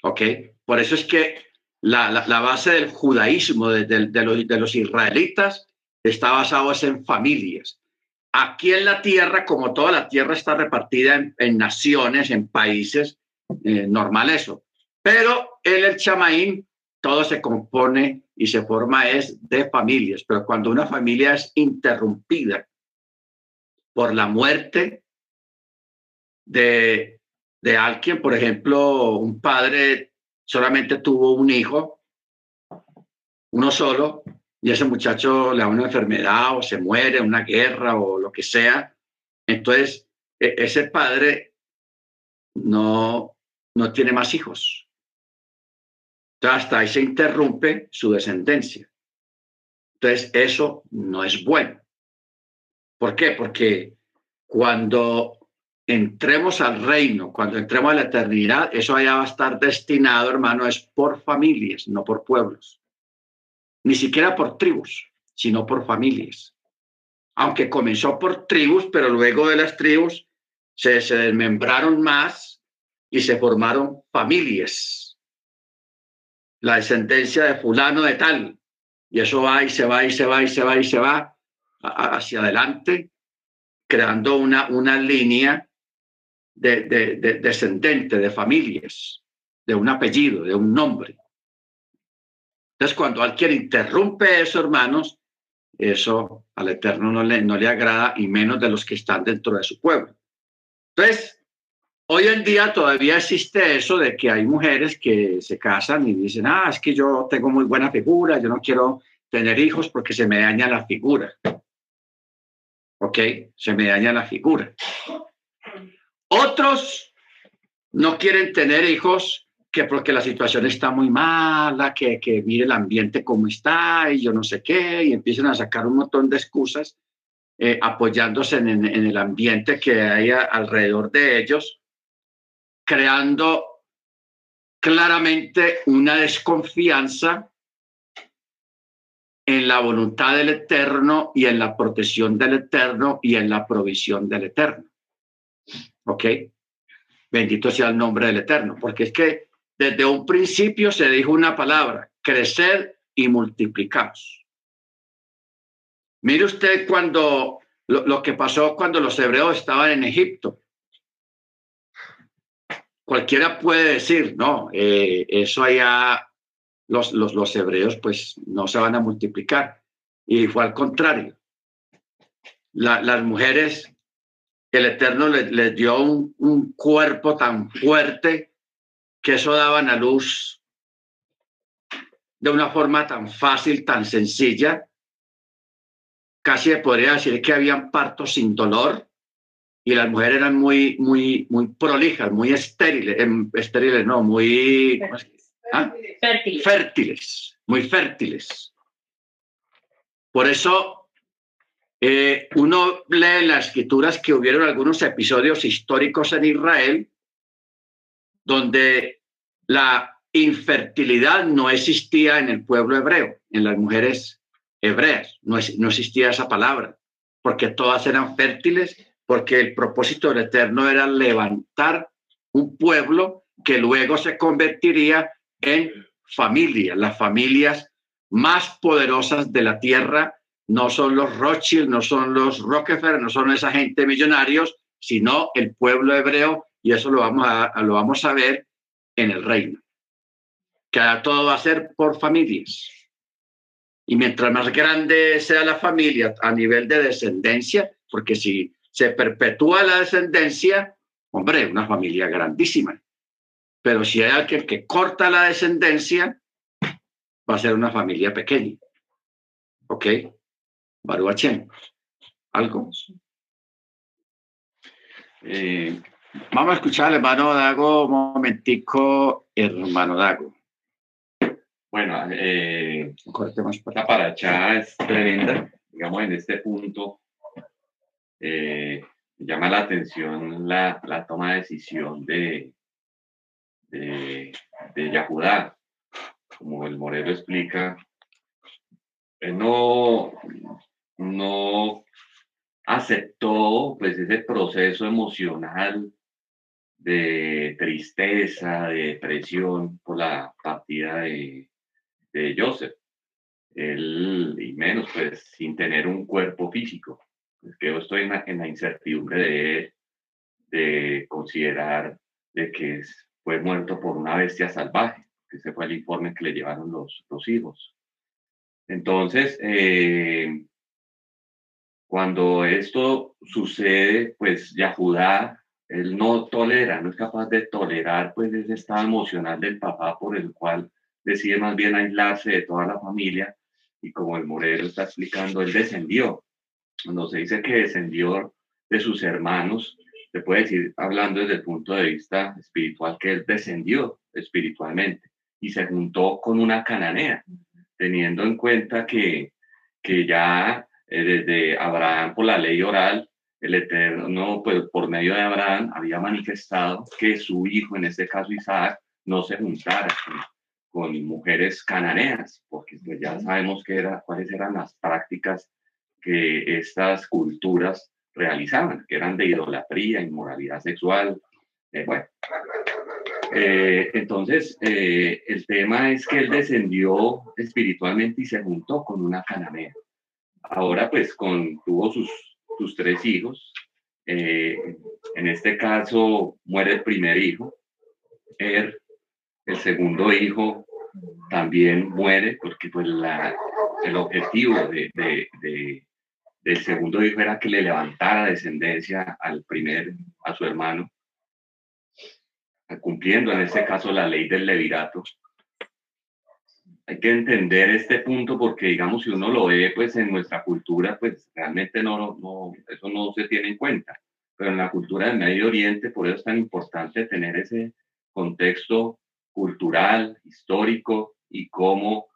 ¿Ok? Por eso es que la, la, base del judaísmo de, los, de los israelitas está basado en familias Aquí en la tierra, como toda la tierra está repartida en, naciones, en países, eh, normal eso. Pero en el chamaín todo se compone y se forma es de familias. Pero cuando una familia es interrumpida por la muerte de, de alguien, por ejemplo, un padre solamente tuvo un hijo, uno solo, y ese muchacho le da una enfermedad o se muere, una guerra o lo que sea, entonces e, ese padre no, no tiene más hijos. Entonces, hasta ahí se interrumpe su descendencia. Entonces, eso no es bueno. ¿Por qué? Porque cuando entremos al reino, cuando entremos a la eternidad, eso allá va a estar destinado, hermano, es por familias, no por pueblos. Ni siquiera por tribus, sino por familias. Aunque comenzó por tribus, pero luego de las tribus se, se desmembraron más y se formaron familias. La descendencia de fulano de tal. Y eso va y se va y se va y se va y se va hacia adelante, creando una, una línea de, de, descendente, de familias, de un apellido, de un nombre. Entonces, cuando alguien interrumpe eso, hermanos, eso al Eterno no le, no le agrada y menos de los que están dentro de su pueblo. Entonces, hoy en día todavía existe eso de que hay mujeres que se casan y dicen, ah, es que yo tengo muy buena figura, yo no quiero tener hijos porque se me daña la figura. ¿Ok? Se me daña la figura. Otros no quieren tener hijos que porque la situación está muy mala, que, que mire el ambiente como está y yo no sé qué, y empiezan a sacar un montón de excusas eh, apoyándose en, en, el ambiente que hay alrededor de ellos, creando claramente una desconfianza en la voluntad del Eterno y en la protección del Eterno y en la provisión del Eterno. ¿Ok? Bendito sea el nombre del Eterno, porque es que desde un principio se dijo una palabra, crecer y multiplicados. Mire usted cuando lo, que pasó cuando los hebreos estaban en Egipto. Cualquiera puede decir, no, eh, eso allá los, los, los hebreos pues no se van a multiplicar. Y fue al contrario. las mujeres el Eterno les, dio un, cuerpo tan fuerte que eso daban a luz de una forma tan fácil, tan sencilla. Casi podría decir que habían partos sin dolor y las mujeres eran muy, muy, muy prolijas, muy estériles, em, estériles no, muy ¿ah? fértiles, muy fértiles. Por eso eh, uno lee en las escrituras que hubieron algunos episodios históricos en Israel donde la infertilidad no existía en el pueblo hebreo, en las mujeres hebreas, no, no existía esa palabra, porque todas eran fértiles, porque el propósito del Eterno era levantar un pueblo que luego se convertiría en familia, las familias más poderosas de la tierra no son los Rothschild, no son los Rockefeller, no son esa gente millonarios, sino el pueblo hebreo, y eso lo vamos a, lo vamos a ver en el reino. Que todo va a ser por familias. Y mientras más grande sea la familia a nivel de descendencia, porque si se perpetúa la descendencia, hombre, una familia grandísima. Pero si hay alguien que corta la descendencia, va a ser una familia pequeña. ¿Ok? Baruachén. ¿Algo? Eh, vamos a escuchar al hermano Dago un momentico, hermano Dago. Bueno, eh, la paracha es tremenda, digamos, en este punto eh, llama la atención la, la, toma de decisión de, de, como el Morelo explica, no, no aceptó pues ese proceso emocional de tristeza, de depresión por la partida de, de Joseph. Él, y menos pues sin tener un cuerpo físico. Yo estoy en la, incertidumbre de, de considerar de que fue muerto por una bestia salvaje, que ese fue el informe que le llevaron los, los hijos. Entonces, eh, cuando esto sucede, pues Yahudá, él no tolera, no es capaz de tolerar pues ese estado emocional del papá por el cual decide más bien aislarse de toda la familia y como el Morero está explicando, él descendió. Cuando se dice que descendió de sus hermanos, se puede decir, hablando desde el punto de vista espiritual, que él descendió espiritualmente. y se juntó con una cananea, teniendo en cuenta que, que ya eh, desde Abraham por la ley oral, el Eterno, pues por medio de Abraham, había manifestado que su hijo, en este caso Isaac, no se juntara con, mujeres cananeas, porque pues ya sabemos que era, cuáles eran las prácticas que estas culturas realizaban, que eran de idolatría, inmoralidad sexual. Eh, bueno, eh, entonces eh, el tema es que él descendió espiritualmente y se juntó con una cananea. Ahora pues con, tuvo sus, sus tres hijos. en este caso muere el primer hijo, Er, el segundo hijo también muere porque pues la, el objetivo de, de, del segundo hijo era que le levantara descendencia al primer, a su hermano, cumpliendo en este caso la ley del levirato. Hay que entender este punto porque, digamos, si uno lo ve, pues en nuestra cultura, pues realmente no, eso no se tiene en cuenta. Pero en la cultura del Medio Oriente, por eso es tan importante tener ese contexto cultural, histórico y cómo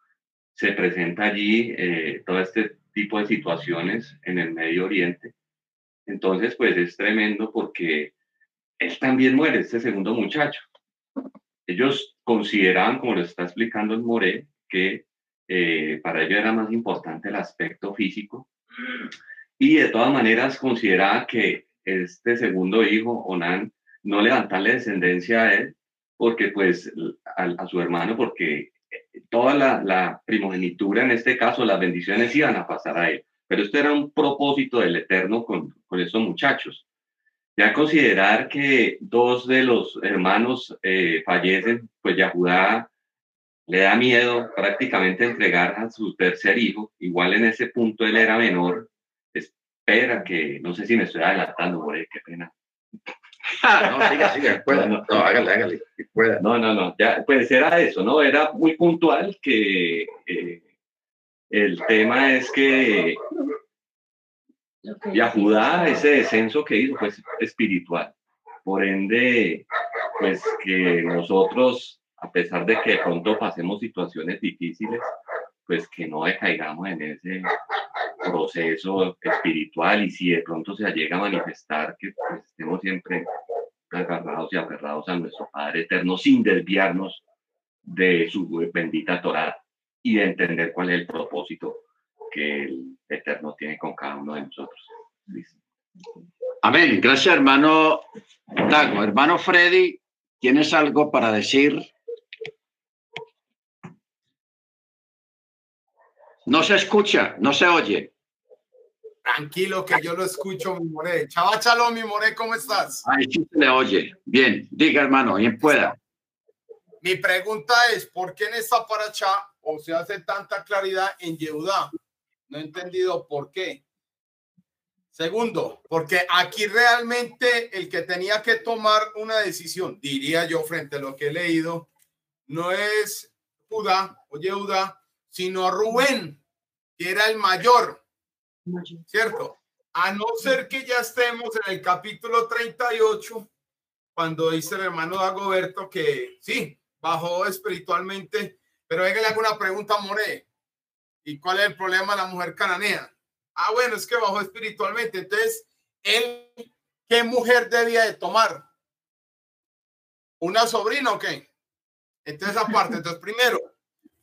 se presenta allí eh, todo este tipo de situaciones en el Medio Oriente. Entonces, pues es tremendo porque él también muere, este segundo muchacho. Ellos consideraban, como lo está explicando el More, que eh, para ellos era más importante el aspecto físico y de todas maneras consideraba que este segundo hijo, Onan, no levantarle descendencia a él, porque pues a, su hermano, porque toda la, primogenitura, en este caso, las bendiciones iban a pasar a él. Pero esto era un propósito del Eterno con, estos muchachos. Ya considerar que dos de los hermanos eh, fallecen, pues ya Judá le da miedo prácticamente entregar a su tercer hijo. Igual en ese punto él era menor. Espera que, no sé si me estoy adelantando, por qué pena. no, siga, siga, pueda. No, no, hágale, hágale, pueda. No, no, no, ya, pues era eso, ¿no? Era muy puntual que eh, el tema es que Yahudá, ese descenso que hizo, pues espiritual. Por ende, pues que nosotros, a pesar de que de pronto pasemos situaciones difíciles, pues que no decaigamos en ese proceso espiritual y si de pronto se llega a manifestar que pues, estemos siempre agarrados y aferrados a nuestro Padre Eterno sin desviarnos de su bendita Torah y de entender cuál es el propósito que el Eterno tiene con cada uno de nosotros. Amén. Gracias, hermano Dago. Hermano Freddy, ¿tienes algo para decir? No se escucha, no se oye. Tranquilo, que yo lo escucho, mi more. Chava Chalo, mi more, ¿cómo estás? Ahí sí se le oye. Bien, diga, hermano, bien pueda. Mi pregunta es, ¿por qué en esta paracha o se hace tanta claridad en Yehudá? No he entendido por qué. Segundo, porque aquí realmente el que tenía que tomar una decisión, diría yo frente a lo que he leído, no es Judá o Yehuda, sino Rubén, que era el mayor, ¿cierto? A no ser que ya estemos en el capítulo 38, cuando dice el hermano Dagoberto que sí, bajó espiritualmente, pero que le hago una pregunta a More. ¿Y cuál es el problema de la mujer cananea? Ah, bueno, es que bajó espiritualmente. Entonces, él, ¿qué mujer debía de tomar? ¿Una sobrina o qué? Entonces, aparte, entonces, primero,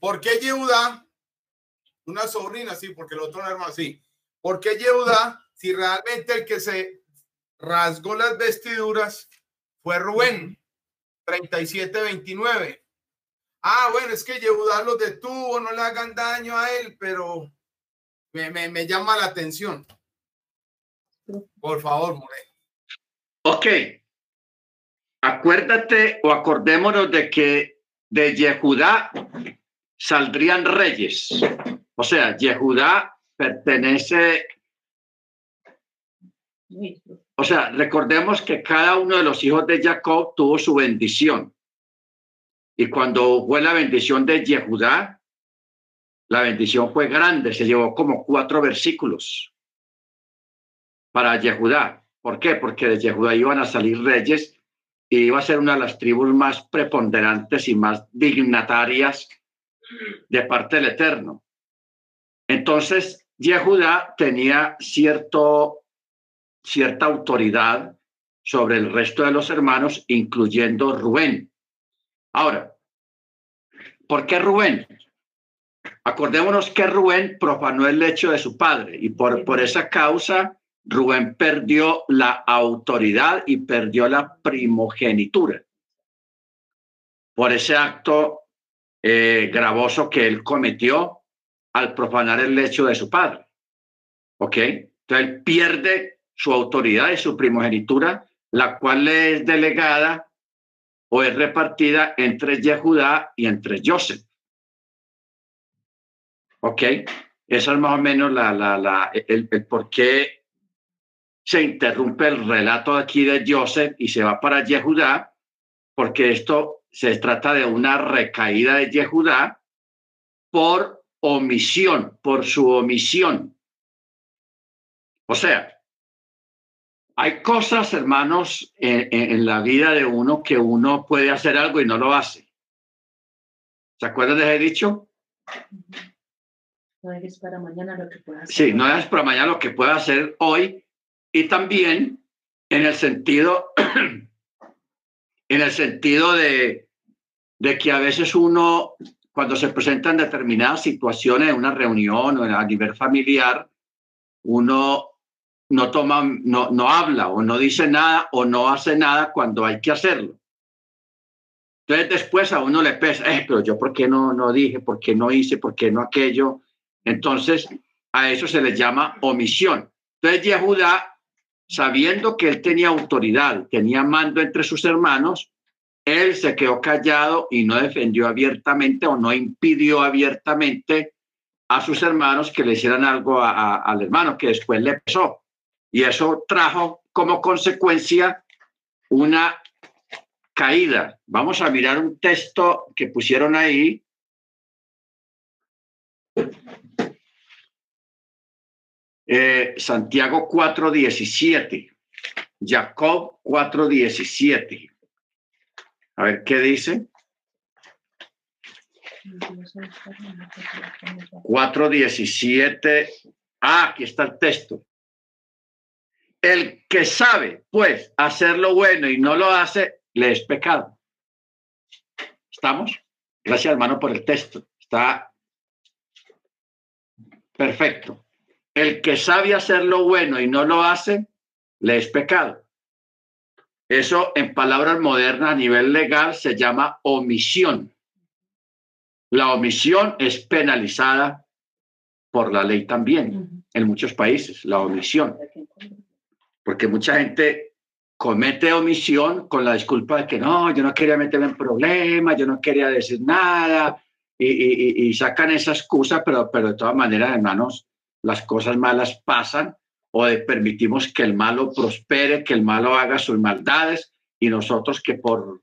¿Por qué Yehuda? Una sobrina, sí, porque el otro hermano, sí. ¿Por qué Yehuda? Si realmente el que se rasgó las vestiduras fue Rubén, 37-29. Ah, bueno, es que Yehuda los detuvo, no le hagan daño a él, pero me, me, llama la atención. Por favor, More. Ok. Acuérdate o acordémonos de que de Yehudá saldrían reyes. O sea, Yehudá pertenece... O sea, recordemos que cada uno de los hijos de Jacob tuvo su bendición. Y cuando fue la bendición de Yehudá, la bendición fue grande, se llevó como cuatro versículos para Yehudá. ¿Por qué? Porque de Yehudá iban a salir reyes y iba a ser una de las tribus más preponderantes y más dignatarias de parte del Eterno. Entonces, Yehudá tenía cierto, cierta autoridad sobre el resto de los hermanos, incluyendo Rubén. Ahora, ¿por qué Rubén? Acordémonos que Rubén profanó el lecho de su padre y por, por esa causa Rubén perdió la autoridad y perdió la primogenitura por ese acto eh, gravoso que él cometió al profanar el lecho de su padre. ¿Ok? Entonces él pierde su autoridad y su primogenitura, la cual le es delegada o es repartida entre Yehudá y entre Joseph. ¿Ok? Eso es más o menos la, la, la, el, el por qué se interrumpe el relato aquí de Joseph y se va para Yehudá, porque esto se trata de una recaída de Yehudá por omisión, por su omisión. O sea, hay cosas, hermanos, en, en, la vida de uno que uno puede hacer algo y no lo hace. ¿Se acuerdan de ese dicho? No dejes para mañana lo que puedas hacer. Sí, no dejes para mañana lo que pueda hacer hoy. Y también en el sentido, en el sentido de, de que a veces uno, cuando se presentan determinadas situaciones en una reunión o a nivel familiar, uno no toma, no, no habla o no dice nada o no hace nada cuando hay que hacerlo. Entonces después a uno le pesa, eh, pero yo por qué no, no dije, por qué no hice, por qué no aquello. Entonces a eso se le llama omisión. Entonces Yehuda, sabiendo que él tenía autoridad, tenía mando entre sus hermanos, él se quedó callado y no defendió abiertamente o no impidió abiertamente a sus hermanos que le hicieran algo a, a, al hermano que después le pesó. Y eso trajo como consecuencia una caída. Vamos a mirar un texto que pusieron ahí. Eh, Santiago 4:17, Jacob 4:17. A ver qué dice. 4:17. Ah, aquí está el texto. El que sabe, pues, hacer lo bueno y no lo hace, le es pecado. ¿Estamos? Gracias, hermano, por el texto. Está perfecto. El que sabe hacer lo bueno y no lo hace, le es pecado. Eso en palabras modernas a nivel legal se llama omisión. La omisión es penalizada por la ley también en muchos países, la omisión. Porque mucha gente comete omisión con la disculpa de que no, yo no quería meterme en problemas, yo no quería decir nada, y, y, y sacan esa excusa, pero, pero de todas maneras, hermanos, las cosas malas pasan o de permitimos que el malo prospere, que el malo haga sus maldades y nosotros que por,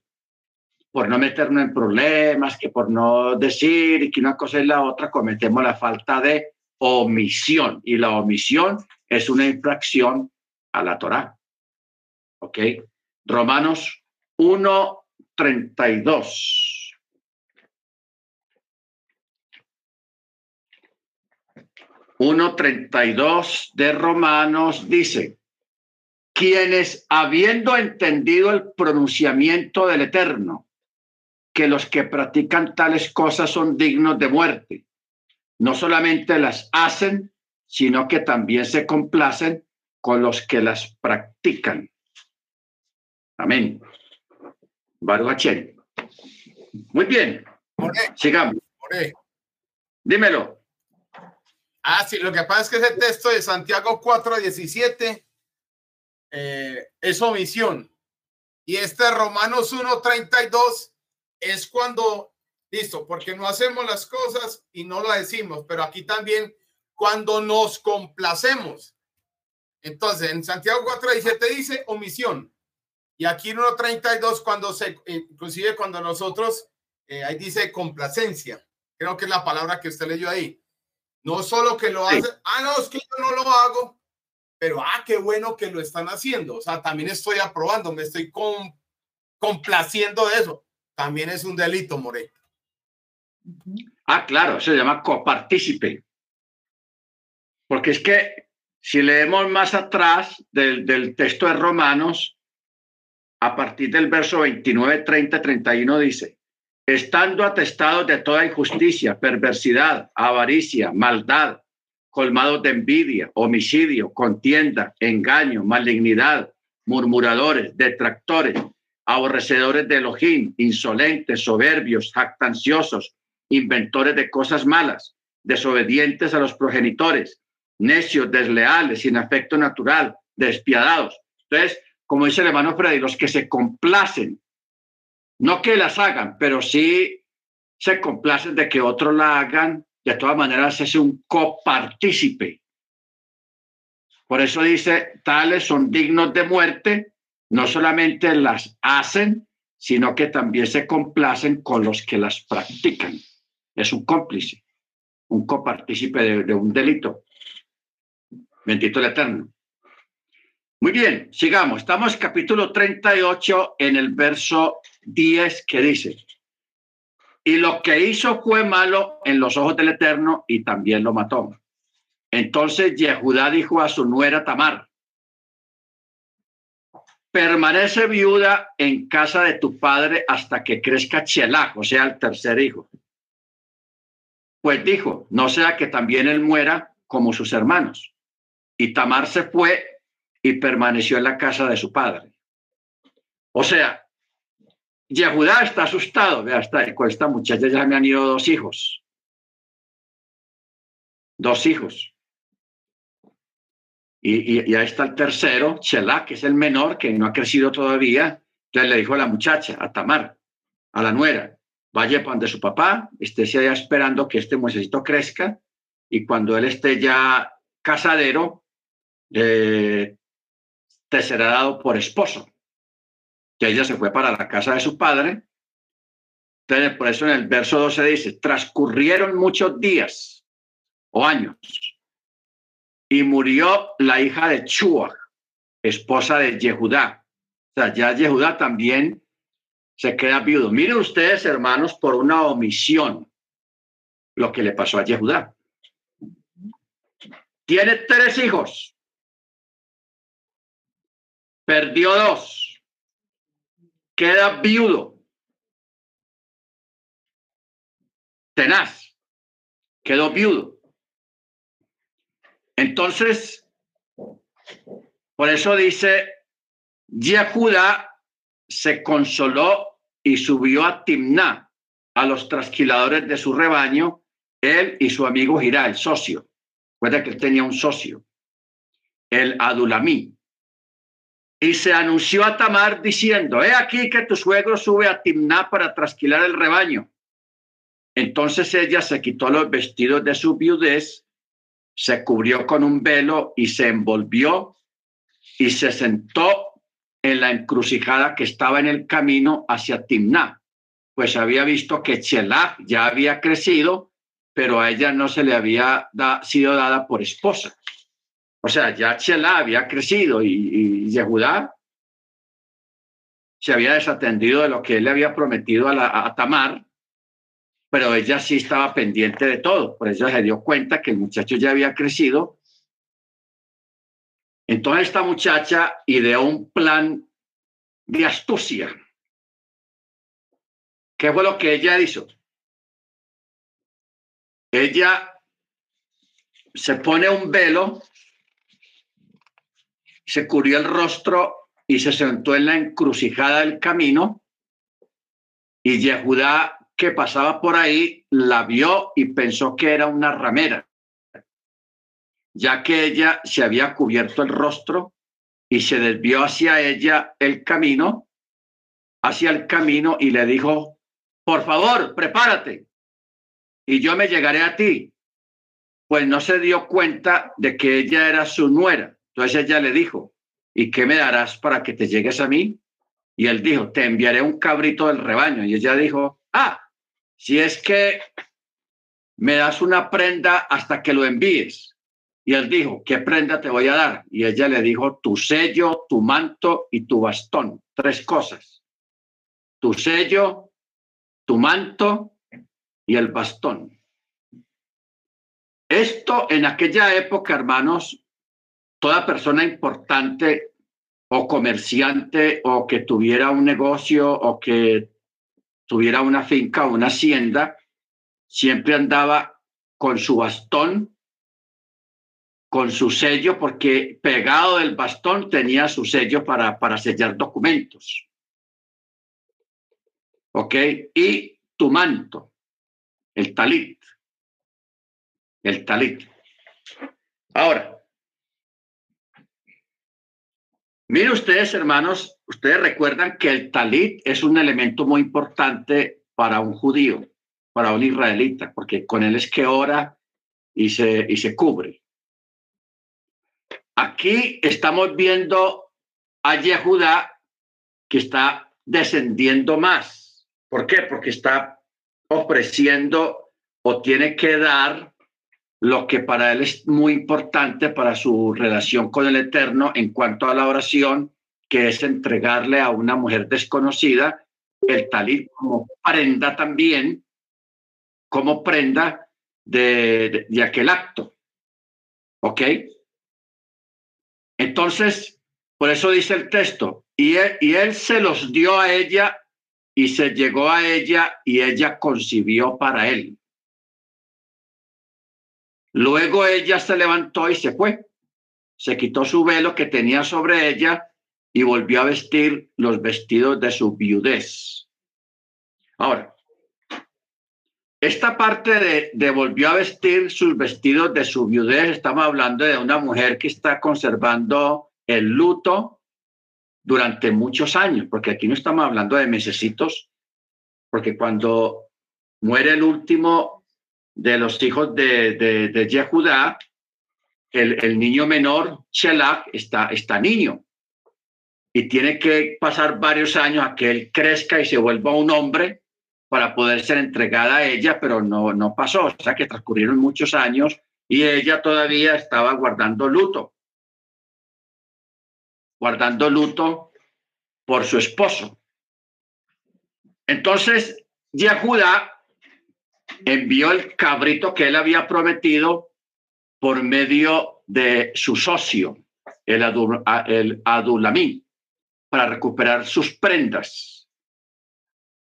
por no meternos en problemas, que por no decir y que una cosa es la otra, cometemos la falta de omisión y la omisión es una infracción a la Torá. ¿Ok? Romanos 1, 32. Uno treinta y dos de Romanos dice, quienes habiendo entendido el pronunciamiento del Eterno, que los que practican tales cosas son dignos de muerte, no solamente las hacen, sino que también se complacen con los que las practican. Amén. Baruch Muy bien. Sigamos. Dímelo. Ah, sí, lo que pasa es que ese texto de Santiago 4:17 eh, es omisión. Y este Romanos 1:32 es cuando, listo, porque no hacemos las cosas y no lo decimos, pero aquí también cuando nos complacemos. Entonces, en Santiago 4:17 dice omisión. Y aquí en 1.32, cuando se, inclusive cuando nosotros, eh, ahí dice complacencia, creo que es la palabra que usted leyó ahí. No solo que lo hace, ah, no, es que yo no lo hago, pero ah, qué bueno que lo están haciendo. O sea, también estoy aprobando, me estoy complaciendo de eso. También es un delito, More. Ah, claro, se llama copartícipe. Porque es que si leemos más atrás del, del texto de Romanos, a partir del verso 29, 30, 31 dice, estando atestados de toda injusticia, perversidad, avaricia, maldad, colmados de envidia, homicidio, contienda, engaño, malignidad, murmuradores, detractores, aborrecedores de Elohim, insolentes, soberbios, jactanciosos, inventores de cosas malas, desobedientes a los progenitores, necios, desleales, sin afecto natural, despiadados. Entonces, como dice el hermano Freddy, los que se complacen, no que las hagan, pero sí se complacen de que otros la hagan, de todas maneras es un copartícipe. Por eso dice, tales son dignos de muerte, no solamente las hacen, sino que también se complacen con los que las practican. Es un cómplice, un copartícipe de, de un delito. Bendito el Eterno. Muy bien, sigamos. Estamos capítulo 38 en el verso 10 que dice, y lo que hizo fue malo en los ojos del Eterno y también lo mató. Entonces Yehudá dijo a su nuera Tamar, permanece viuda en casa de tu padre hasta que crezca Chelach, o sea, el tercer hijo. Pues dijo, no sea que también él muera como sus hermanos. Y Tamar se fue y permaneció en la casa de su padre. O sea, Yehudá está asustado. Vea, está, con esta muchacha ya me han ido dos hijos. Dos hijos. Y, y, ahí está el tercero, Shelah, que es el menor, que no ha crecido todavía. Entonces le dijo a la muchacha, a Tamar, a la nuera, vaya para donde su papá, esté allá esperando que este muececito crezca y cuando él esté ya casadero, eh, te será dado por esposo. Que ella se fue para la casa de su padre. Entonces, por eso en el verso 12 dice, transcurrieron muchos días o años y murió la hija de Chua, esposa de Yehudá. O sea, ya Yehudá también se queda viudo. Miren ustedes, hermanos, por una omisión lo que le pasó a Yehudá. Tiene tres hijos perdió dos, queda viudo, tenaz, quedó viudo. Entonces, por eso dice, Yehuda se consoló y subió a Timná, a los trasquiladores de su rebaño, él y su amigo Girá, el socio. Recuerda que él tenía un socio, el Adulamí. Y se anunció a Tamar diciendo, he aquí que tu suegro sube a Timná para trasquilar el rebaño. Entonces ella se quitó los vestidos de su viudez, se cubrió con un velo y se envolvió y se sentó en la encrucijada que estaba en el camino hacia Timná, pues había visto que Chelach ya había crecido, pero a ella no se le había sido dada por esposa. O sea, ya Shelah había crecido y, y Yehudá se había desatendido de lo que él le había prometido a, la, a Tamar, pero ella sí estaba pendiente de todo. Por eso se dio cuenta que el muchacho ya había crecido. Entonces esta muchacha ideó un plan de astucia. ¿Qué fue lo que ella hizo? Ella se pone un velo se cubrió el rostro y se sentó en la encrucijada del camino y Yehudá que pasaba por ahí la vio y pensó que era una ramera, ya que ella se había cubierto el rostro y se desvió hacia ella el camino, hacia el camino y le dijo, por favor, prepárate y yo me llegaré a ti. Pues no se dio cuenta de que ella era su nuera entonces ella le dijo, ¿y qué me darás para que te llegues a mí? Y él dijo, te enviaré un cabrito del rebaño. Y ella dijo, ah, si es que me das una prenda hasta que lo envíes. Y él dijo, ¿qué prenda te voy a dar? Y ella le dijo, tu sello, tu manto y tu bastón, tres cosas. tu sello, tu manto y el bastón. Esto en aquella época, hermanos, toda persona importante o comerciante o que tuviera un negocio o que tuviera una finca o una hacienda, siempre andaba con su bastón, con su sello, porque pegado del bastón tenía su sello para, para sellar documentos. ¿Ok? Y tu manto, el talit. El talit. Ahora, Miren ustedes, hermanos, ustedes recuerdan que el talit es un elemento muy importante para un judío, para un israelita, porque con él es que ora y se, y se cubre. Aquí estamos viendo a Yehudá que está descendiendo más. ¿Por qué? Porque está ofreciendo o tiene que dar lo que para él es muy importante para su relación con el Eterno en cuanto a la oración, que es entregarle a una mujer desconocida el talit como prenda también, como prenda de, aquel acto. ¿Ok? Entonces, por eso dice el texto, y y él se los dio a ella y se llegó a ella y ella concibió para él. Luego ella se levantó y se fue. Se quitó su velo que tenía sobre ella y volvió a vestir los vestidos de su viudez. Ahora, esta parte de, volvió a vestir sus vestidos de su viudez, estamos hablando de una mujer que está conservando el luto durante muchos años, porque aquí no estamos hablando de mesecitos, porque cuando muere el último de los hijos de, de, de Yehudá, el, el, niño menor, Shelach, está, está niño. Y tiene que pasar varios años a que él crezca y se vuelva un hombre para poder ser entregada a ella, pero no, no pasó. O sea que transcurrieron muchos años y ella todavía estaba guardando luto. Guardando luto por su esposo. Entonces, Yehudá envió el cabrito que él había prometido por medio de su socio, el, el Adulamí, para recuperar sus prendas.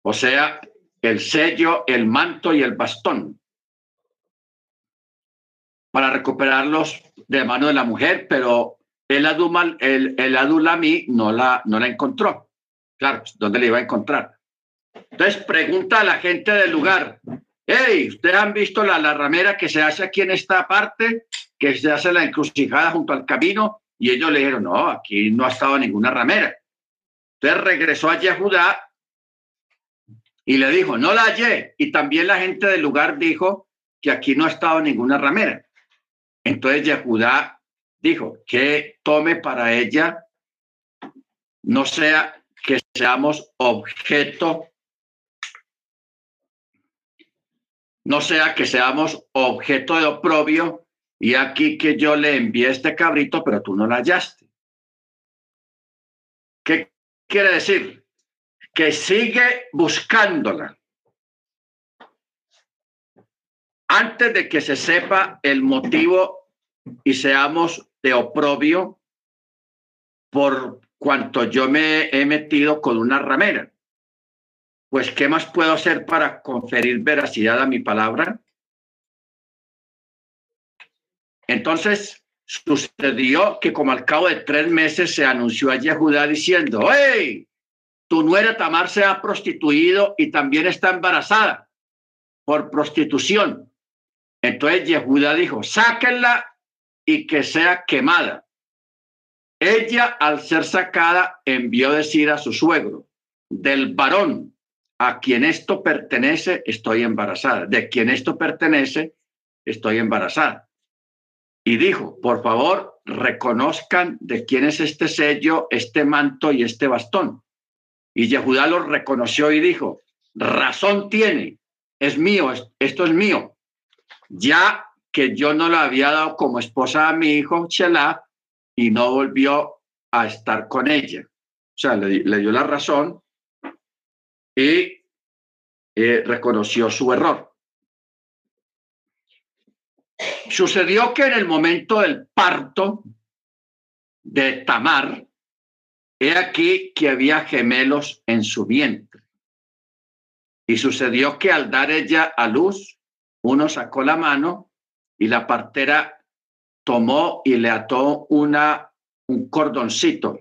O sea, el sello, el manto y el bastón. Para recuperarlos de mano de la mujer, pero el, Adumal, el, el Adulamí no la, no la encontró. Claro, ¿dónde le iba a encontrar? Entonces pregunta a la gente del lugar, hey, ustedes han visto la, la ramera que se hace aquí en esta parte, que se hace la encrucijada junto al camino, y ellos le dijeron, no, aquí no ha estado ninguna ramera. Entonces regresó a Yehudá y le dijo, no la hallé. Y también la gente del lugar dijo que aquí no ha estado ninguna ramera. Entonces Yehudá dijo que tome para ella, no sea que seamos objeto no sea que seamos objeto de oprobio y aquí que yo le envié este cabrito, pero tú no la hallaste. ¿Qué quiere decir? Que sigue buscándola. Antes de que se sepa el motivo y seamos de oprobio por cuanto yo me he metido con una ramera pues ¿qué más puedo hacer para conferir veracidad a mi palabra? Entonces sucedió que como al cabo de tres meses se anunció a Yehudá diciendo, hey, tu nuera Tamar se ha prostituido y también está embarazada por prostitución. Entonces Yehudá dijo, sáquenla y que sea quemada. Ella, al ser sacada, envió decir a su suegro, del varón a quien esto pertenece, estoy embarazada. De quien esto pertenece, estoy embarazada. Y dijo, por favor, reconozcan de quién es este sello, este manto y este bastón. Y Yehudá lo reconoció y dijo, razón tiene, es mío, esto es mío. Ya que yo no la había dado como esposa a mi hijo Shelah y no volvió a estar con ella. O sea, le, le dio la razón y eh, reconoció su error. Sucedió que en el momento del parto de Tamar, he aquí que había gemelos en su vientre. Y sucedió que al dar ella a luz, uno sacó la mano y la partera tomó y le ató una, un cordoncito,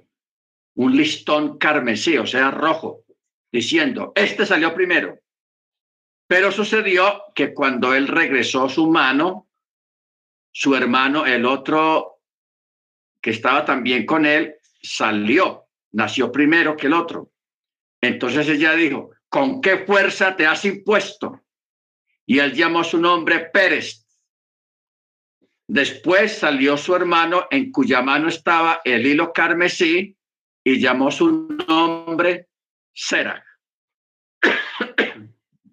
un listón carmesí, o sea, rojo, diciendo, este salió primero. Pero sucedió que cuando él regresó su mano, su hermano, el otro que estaba también con él, salió, nació primero que el otro. Entonces ella dijo, ¿con qué fuerza te has impuesto? Y él llamó su nombre Pérez. Después salió su hermano en cuya mano estaba el hilo carmesí y llamó su nombre Sera.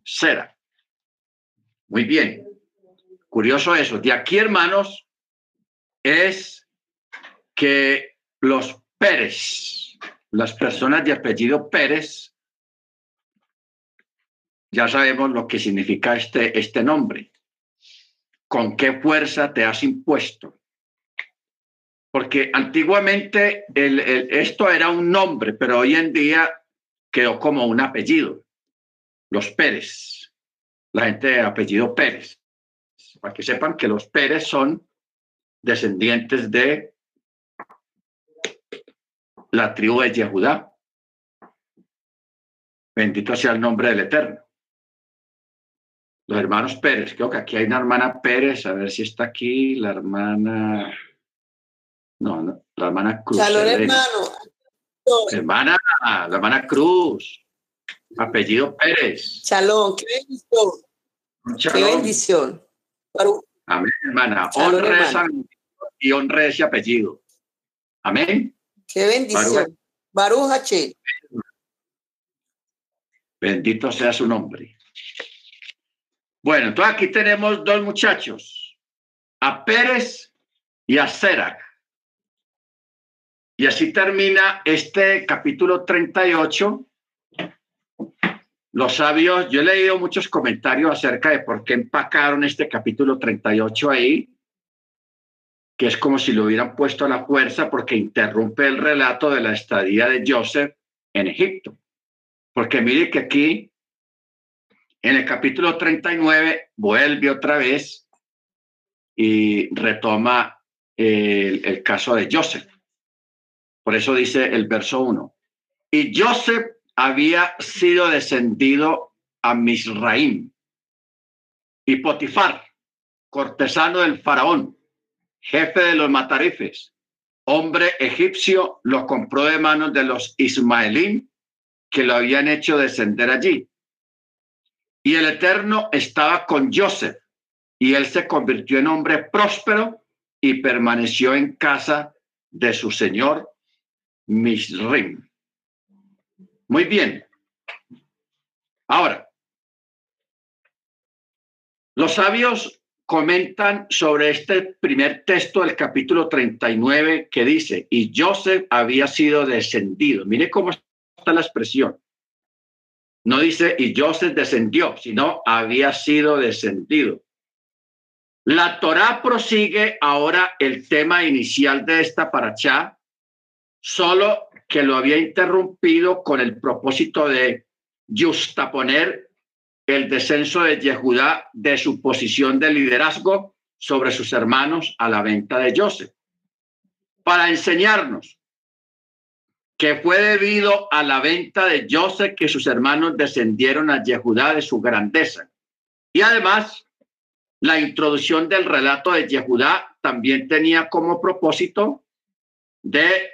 Sera. Muy bien. Curioso eso. De aquí, hermanos, es que los Pérez, las personas de apellido Pérez, ya sabemos lo que significa este, este nombre. ¿Con qué fuerza te has impuesto? Porque antiguamente el, esto era un nombre, pero hoy en día quedó como un apellido. Los Pérez, la gente de apellido Pérez. Para que sepan que los Pérez son descendientes de la tribu de Yehudá. Bendito sea el nombre del Eterno. Los hermanos Pérez, creo que aquí hay una hermana Pérez, a ver si está aquí, la hermana, no, no la hermana Cruz. hermano. Hermana, la hermana Cruz, apellido Pérez. Chalón, qué bendición. Qué bendición. Amén, hermana. honre y honre ese apellido. Amén. Qué bendición. Baruch Bendito sea su nombre. Bueno, entonces aquí tenemos dos muchachos, a Pérez y a Serac. Y así termina este capítulo 38. Los sabios, yo he leído muchos comentarios acerca de por qué empacaron este capítulo 38 ahí que es como si lo hubieran puesto a la fuerza porque interrumpe el relato de la estadía de Joseph en Egipto. Porque mire que aquí, en el capítulo 39, vuelve otra vez y retoma el, el caso de Joseph. Por eso dice el verso 1. Y Joseph había sido descendido a Misraim y Potifar, cortesano del faraón, jefe de los matarifes, hombre egipcio, lo compró de manos de los ismaelín que lo habían hecho descender allí. Y el Eterno estaba con Joseph, y él se convirtió en hombre próspero y permaneció en casa de su señor Misrim. Muy bien. Ahora, los sabios comentan sobre este primer texto del capítulo 39 que dice, y Joseph había sido descendido. Mire cómo está la expresión. No dice, y Joseph descendió, sino había sido descendido. La Torá prosigue ahora el tema inicial de esta paracha, solo que lo había interrumpido con el propósito de justaponer el descenso de Yehudá de su posición de liderazgo sobre sus hermanos a la venta de Joseph, para enseñarnos que fue debido a la venta de Joseph que sus hermanos descendieron a Yehudá de su grandeza. Y además, la introducción del relato de Yehudá también tenía como propósito de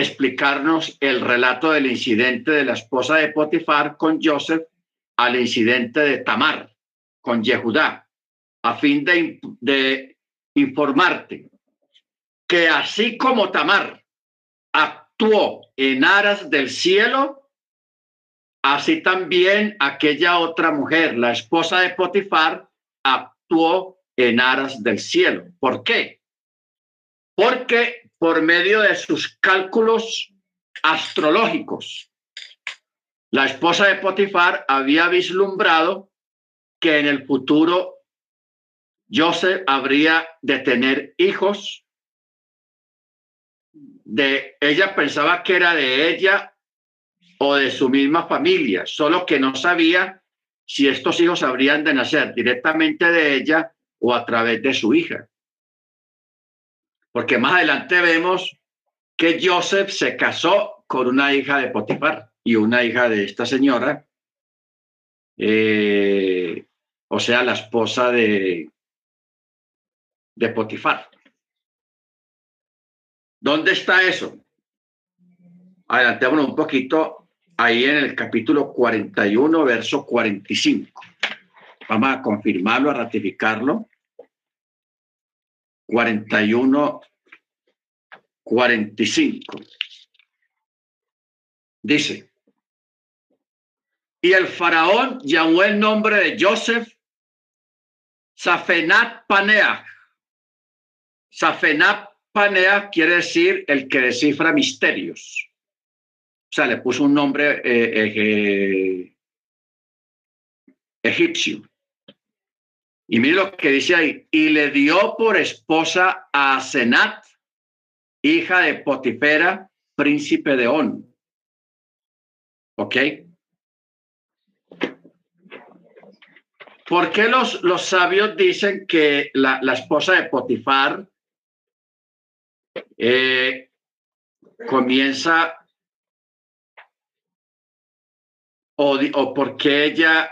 explicarnos el relato del incidente de la esposa de Potifar con Joseph al incidente de Tamar con Yehudá, a fin de, de informarte que así como Tamar actuó en aras del cielo, así también aquella otra mujer, la esposa de Potifar, actuó en aras del cielo. ¿Por qué? Porque por medio de sus cálculos astrológicos la esposa de Potifar había vislumbrado que en el futuro Joseph habría de tener hijos. De ella pensaba que era de ella o de su misma familia, solo que no sabía si estos hijos habrían de nacer directamente de ella o a través de su hija. Porque más adelante vemos que Joseph se casó con una hija de Potifar y una hija de esta señora, eh, o sea, la esposa de, de Potifar. ¿Dónde está eso? Adelantémonos un poquito ahí en el capítulo 41, verso 45. Vamos a confirmarlo, a ratificarlo. 41, 45. Dice, y el faraón llamó el nombre de Joseph Safenat Paneah. Safenat Paneah quiere decir el que descifra misterios. O sea, le puso un nombre eh, eh, egipcio. Y mire lo que dice ahí. Y le dio por esposa a Senat, hija de Potifera, príncipe de On. ¿Ok? ¿Por qué los, los sabios dicen que la, la esposa de Potifar eh, comienza o, o porque ella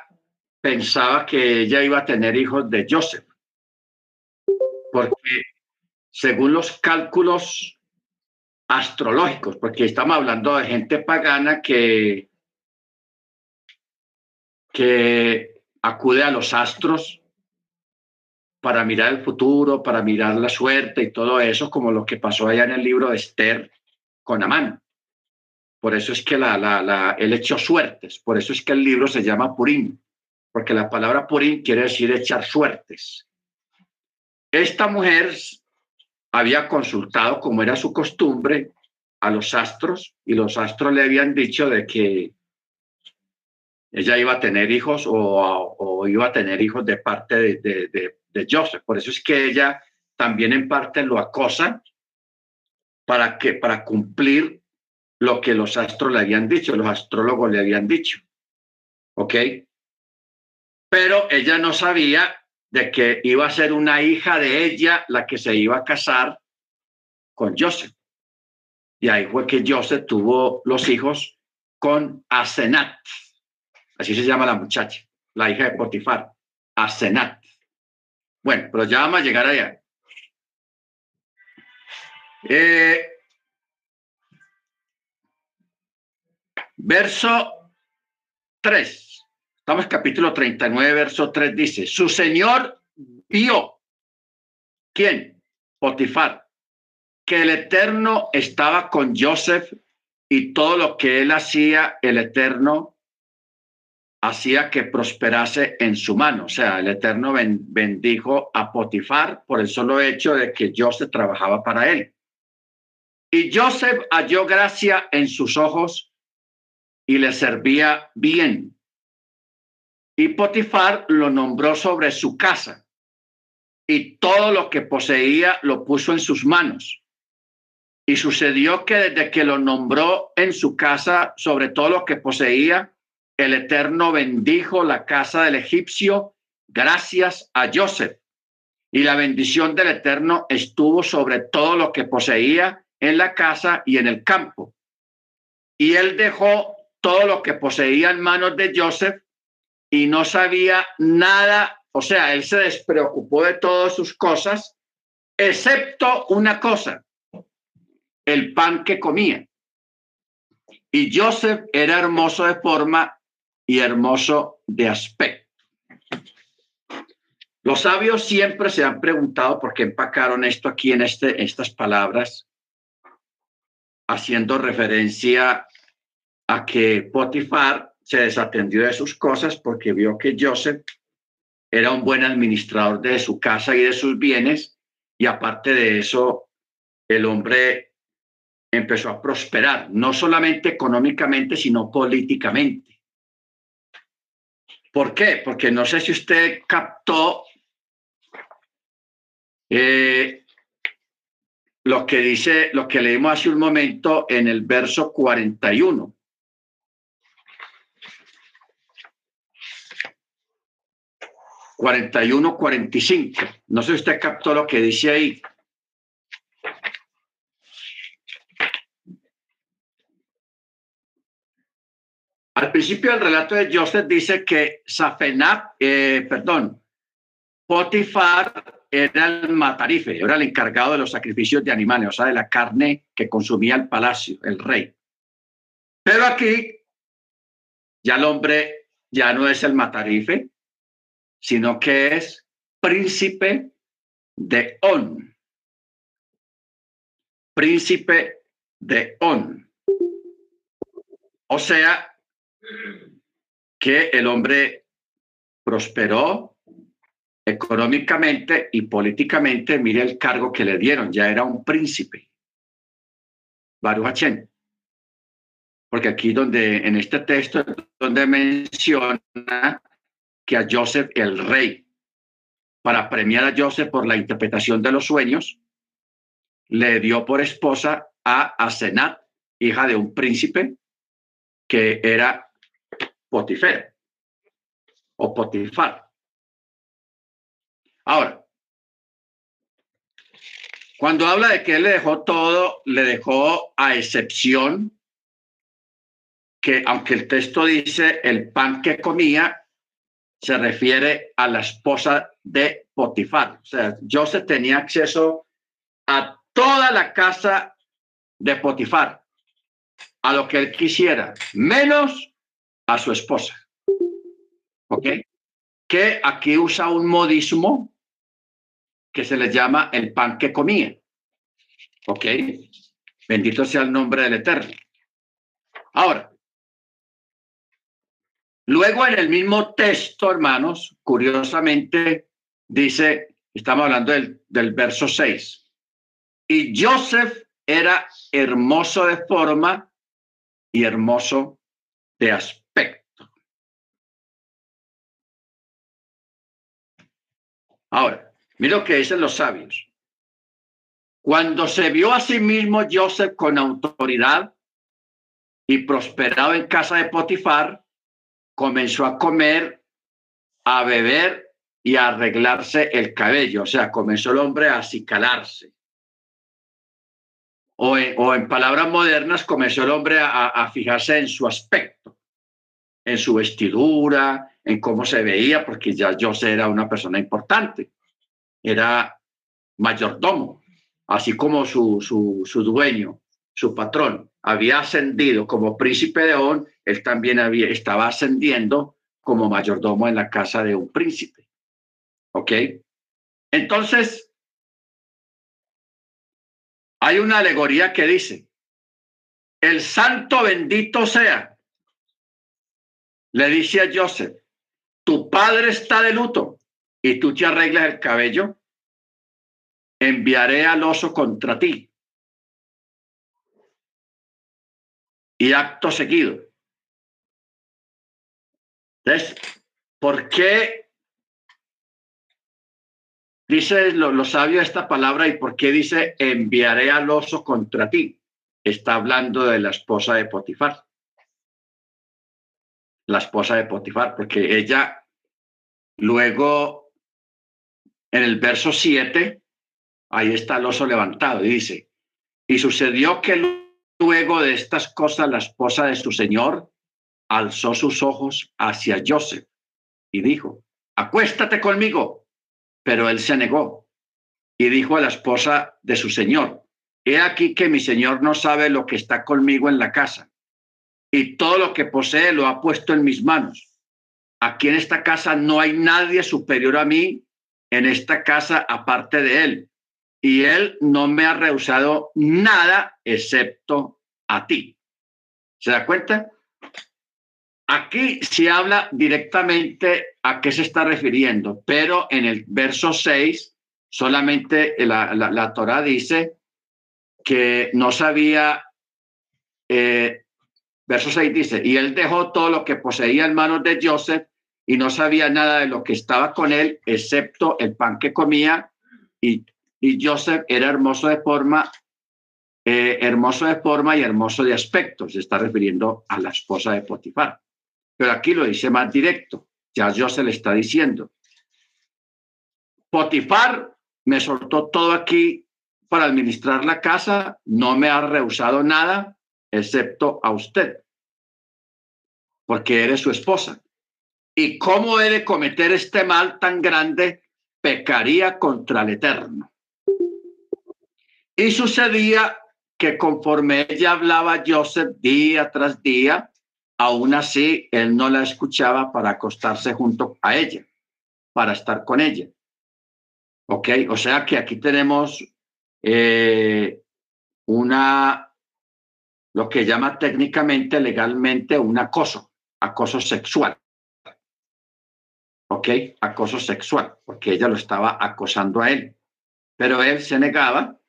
pensaba que ella iba a tener hijos de Joseph. Porque según los cálculos astrológicos, porque estamos hablando de gente pagana que, que acude a los astros para mirar el futuro, para mirar la suerte y todo eso, como lo que pasó allá en el libro de Esther con Amán. Por eso es que la, la, la, él echó suertes, por eso es que el libro se llama Purim, porque la palabra Purim quiere decir echar suertes. Esta mujer había consultado, como era su costumbre, a los astros y los astros le habían dicho de que ella iba a tener hijos o, iba a tener hijos de parte de, de, Joseph. Por eso es que ella también en parte lo acosa para, que, para cumplir lo que los astros le habían dicho, los astrólogos le habían dicho. ¿Ok? Pero ella no sabía de que iba a ser una hija de ella la que se iba a casar con Joseph. Y ahí fue que Joseph tuvo los hijos con Asenat. Así se llama la muchacha, la hija de Potifar, Asenat. Bueno, pero ya vamos a llegar allá. Eh, verso 3. Estamos capítulo 39, verso 3 dice, su señor vio, ¿quién? Potifar, que el Eterno estaba con Joseph y todo lo que él hacía, el Eterno hacía que prosperase en su mano. O sea, el Eterno bendijo a Potifar por el solo hecho de que Joseph trabajaba para él. Y Joseph halló gracia en sus ojos y le servía bien. Y Potifar lo nombró sobre su casa y todo lo que poseía lo puso en sus manos. Y sucedió que desde que lo nombró en su casa sobre todo lo que poseía, el Eterno bendijo la casa del egipcio gracias a Joseph. Y la bendición del Eterno estuvo sobre todo lo que poseía en la casa y en el campo. Y él dejó todo lo que poseía en manos de Joseph y no sabía nada, o sea, él se despreocupó de todas sus cosas, excepto una cosa, el pan que comía. Y Joseph era hermoso de forma y hermoso de aspecto. Los sabios siempre se han preguntado por qué empacaron esto aquí en este, estas palabras, haciendo referencia a que Potifar se desatendió de sus cosas porque vio que Joseph era un buen administrador de su casa y de sus bienes, y aparte de eso, el hombre empezó a prosperar, no solamente económicamente, sino políticamente. ¿Por qué? Porque no sé si usted captó eh, lo que dice, lo que leímos hace un momento en el verso 41. ...41, 45. No sé si usted captó lo que dice ahí. Al principio del relato de Joseph dice que Safenat, eh, perdón, Potifar era el matarife, era el encargado de los sacrificios de animales, o sea, de la carne que consumía el palacio, el rey. Pero aquí ya el hombre ya no es el matarife, sino que es príncipe de On. Príncipe de On. O sea, que el hombre prosperó económicamente y políticamente. Mire el cargo que le dieron, ya era un príncipe. Baruch Porque aquí donde, en este texto, donde menciona que a Joseph, el rey, para premiar a Joseph por la interpretación de los sueños, le dio por esposa a Asenat, hija de un príncipe, que era Potifer o Potifar. Ahora, cuando habla de que él le dejó todo, le dejó a excepción que, aunque el texto dice el pan que comía, se refiere a la esposa de Potifar. O sea, Joseph tenía acceso a toda la casa de Potifar, a lo que él quisiera, menos a su esposa. ¿Ok? Que aquí usa un modismo que se le llama el pan que comía. ¿Ok? Bendito sea el nombre del Eterno. Ahora, luego en el mismo texto, hermanos, curiosamente dice, estamos hablando del, del verso 6, y Joseph era hermoso de forma y hermoso de aspecto Ahora, mira lo que dicen los sabios. Cuando se vio a sí mismo Joseph con autoridad y prosperado en casa de Potifar, comenzó a comer, a beber y a arreglarse el cabello. O sea, comenzó el hombre a acicalarse. O en, palabras modernas, comenzó el hombre a, a fijarse en su aspecto, en su vestidura, en cómo se veía, porque ya José era una persona importante, era mayordomo, así como su, su, su dueño, su patrón, había ascendido como príncipe de On, él también había, estaba ascendiendo como mayordomo en la casa de un príncipe. ¿Ok? Entonces, hay una alegoría que dice, el santo bendito sea, le dice a Joseph, tu padre está de luto y tú te arreglas el cabello, enviaré al oso contra ti. Y acto seguido. Entonces, ¿por qué dice lo, lo sabio esta palabra y por qué dice enviaré al oso contra ti? Está hablando de la esposa de Potifar la esposa de Potifar, porque ella luego, en el verso 7, ahí está el oso levantado y dice, y sucedió que luego de estas cosas la esposa de su señor alzó sus ojos hacia Joseph y dijo, acuéstate conmigo. Pero él se negó y dijo a la esposa de su señor, he aquí que mi señor no sabe lo que está conmigo en la casa y todo lo que posee lo ha puesto en mis manos. Aquí en esta casa no hay nadie superior a mí en esta casa aparte de él. Y él no me ha rehusado nada excepto a ti. ¿Se da cuenta? Aquí se habla directamente a qué se está refiriendo, pero en el verso 6 solamente la, la, la Torah dice que no sabía, eh, verso 6 dice, y él dejó todo lo que poseía en manos de Joseph y no sabía nada de lo que estaba con él, excepto el pan que comía, y, y Joseph era hermoso de forma, eh, hermoso de forma y hermoso de aspecto, se está refiriendo a la esposa de Potifar. Pero aquí lo dice más directo, ya Joseph le está diciendo, Potifar me soltó todo aquí para administrar la casa, no me ha rehusado nada, excepto a usted, porque eres su esposa. ¿Y cómo he de cometer este mal tan grande? Pecaría contra el Eterno. Y sucedía que conforme ella hablaba Joseph día tras día, aún así él no la escuchaba para acostarse junto a ella, para estar con ella. Ok, o sea que aquí tenemos eh, una, lo que llama técnicamente, legalmente, un acoso, acoso sexual. Ok, acoso sexual, porque ella lo estaba acosando a él. Pero él se negaba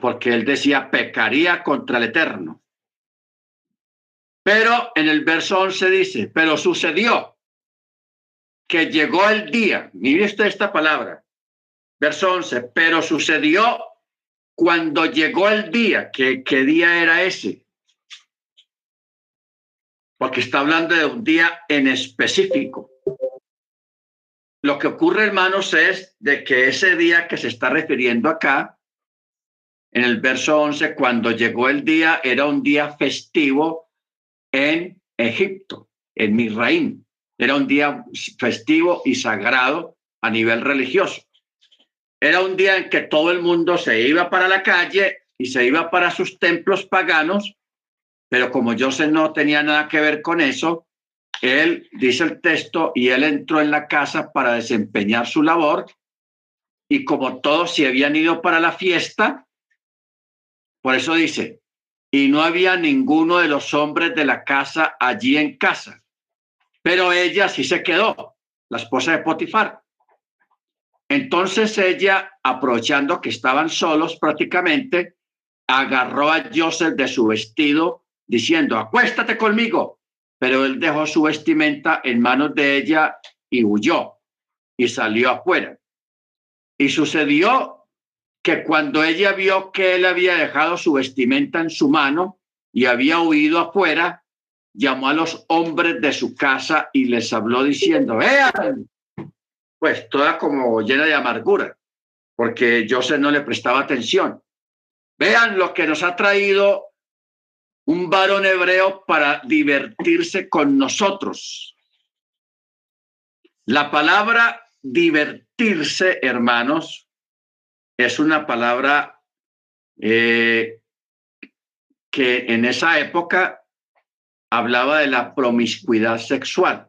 porque él decía, pecaría contra el Eterno. Pero en el verso 11 dice, pero sucedió que llegó el día, mire usted esta palabra, verso 11, pero sucedió cuando llegó el día, ¿qué, día era ese? Porque está hablando de un día en específico. Lo que ocurre, hermanos, es de que ese día que se está refiriendo acá, en el verso 11, cuando llegó el día, era un día festivo en Egipto, en Misraim. Era un día festivo y sagrado a nivel religioso. Era un día en que todo el mundo se iba para la calle y se iba para sus templos paganos, pero como Joseph no tenía nada que ver con eso, él, dice el texto, y él entró en la casa para desempeñar su labor, y como todos se habían ido para la fiesta, por eso dice, y no había ninguno de los hombres de la casa allí en casa, pero ella sí se quedó, la esposa de Potifar. Entonces ella, aprovechando que estaban solos prácticamente, agarró a Joseph de su vestido, diciendo, acuéstate conmigo. Pero él dejó su vestimenta en manos de ella y huyó y salió afuera. Y sucedió que cuando ella vio que él había dejado su vestimenta en su mano y había huido afuera, llamó a los hombres de su casa y les habló diciendo, vean, pues toda como llena de amargura, porque Joseph no le prestaba atención. Vean lo que nos ha traído un varón hebreo para divertirse con nosotros. La palabra divertirse, hermanos, es una palabra eh, que en esa época hablaba de la promiscuidad sexual.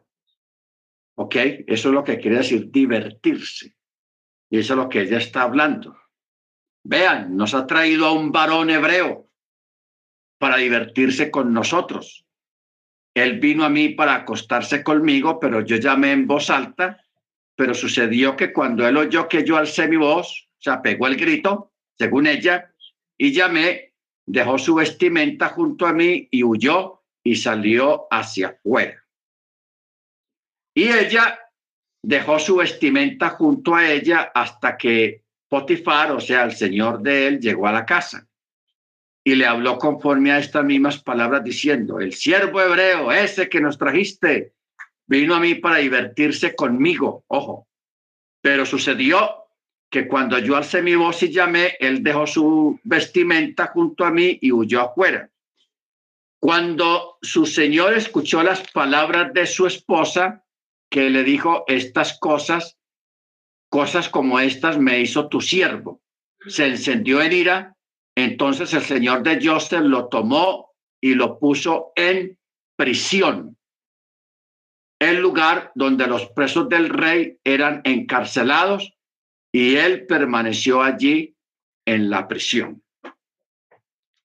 ¿Ok? Eso es lo que quiere decir divertirse. Y eso es lo que ella está hablando. Vean, nos ha traído a un varón hebreo para divertirse con nosotros. Él vino a mí para acostarse conmigo, pero yo llamé en voz alta, pero sucedió que cuando él oyó que yo alcé mi voz, sea, pegó el grito, según ella, y llamé, dejó su vestimenta junto a mí y huyó y salió hacia afuera. Y ella dejó su vestimenta junto a ella hasta que Potifar, o sea, el señor de él, llegó a la casa y le habló conforme a estas mismas palabras diciendo, el siervo hebreo, ese que nos trajiste, vino a mí para divertirse conmigo, ojo, pero sucedió que cuando yo alcé mi voz y llamé, él dejó su vestimenta junto a mí y huyó afuera. Cuando su señor escuchó las palabras de su esposa, que le dijo estas cosas, cosas como estas me hizo tu siervo. Se encendió en ira, entonces el señor de Joseph lo tomó y lo puso en prisión, el lugar donde los presos del rey eran encarcelados y él permaneció allí en la prisión.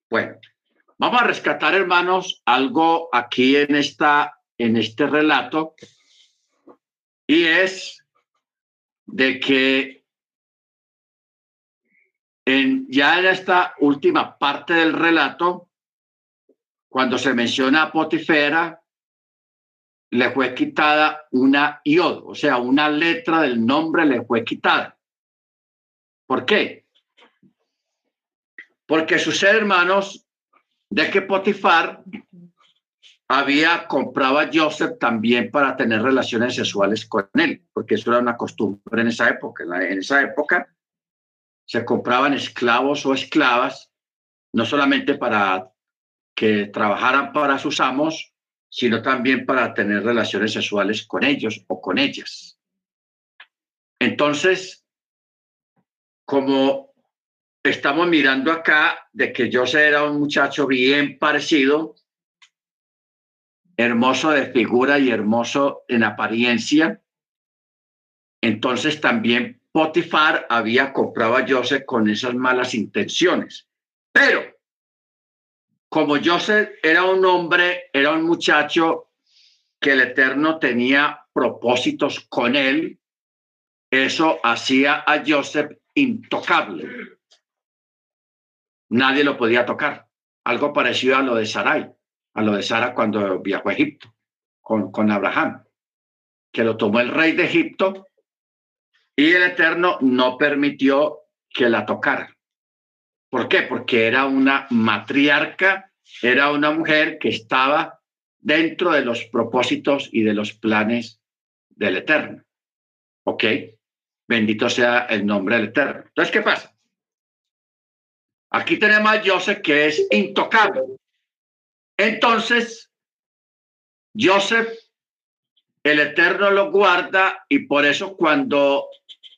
Bueno, vamos a rescatar, hermanos, algo aquí en esta en este relato y es de que en, ya en esta última parte del relato, cuando se menciona a Potifera, le fue quitada una iod, o sea, una letra del nombre le fue quitada. ¿Por qué? Porque sus hermanos de que Potifar había comprado a Joseph también para tener relaciones sexuales con él, porque eso era una costumbre en esa época. En, esa época se compraban esclavos o esclavas, no solamente para que trabajaran para sus amos, sino también para tener relaciones sexuales con ellos o con ellas. Entonces, como estamos mirando acá de que Joseph era un muchacho bien parecido, hermoso de figura y hermoso en apariencia, entonces también Potifar había comprado a Joseph con esas malas intenciones. Pero como Joseph era un hombre, era un muchacho que el Eterno tenía propósitos con él, eso hacía a Joseph intocable. Nadie lo podía tocar. Algo parecido a lo de Sarai, a lo de Sara cuando viajó a Egipto con, con Abraham, que lo tomó el rey de Egipto y el Eterno no permitió que la tocara. ¿Por qué? Porque era una matriarca, era una mujer que estaba dentro de los propósitos y de los planes del Eterno. ¿Ok? Bendito sea el nombre del Eterno. Entonces, ¿qué pasa? Aquí tenemos a Joseph que es intocable. Entonces, Joseph, el Eterno lo guarda y por eso cuando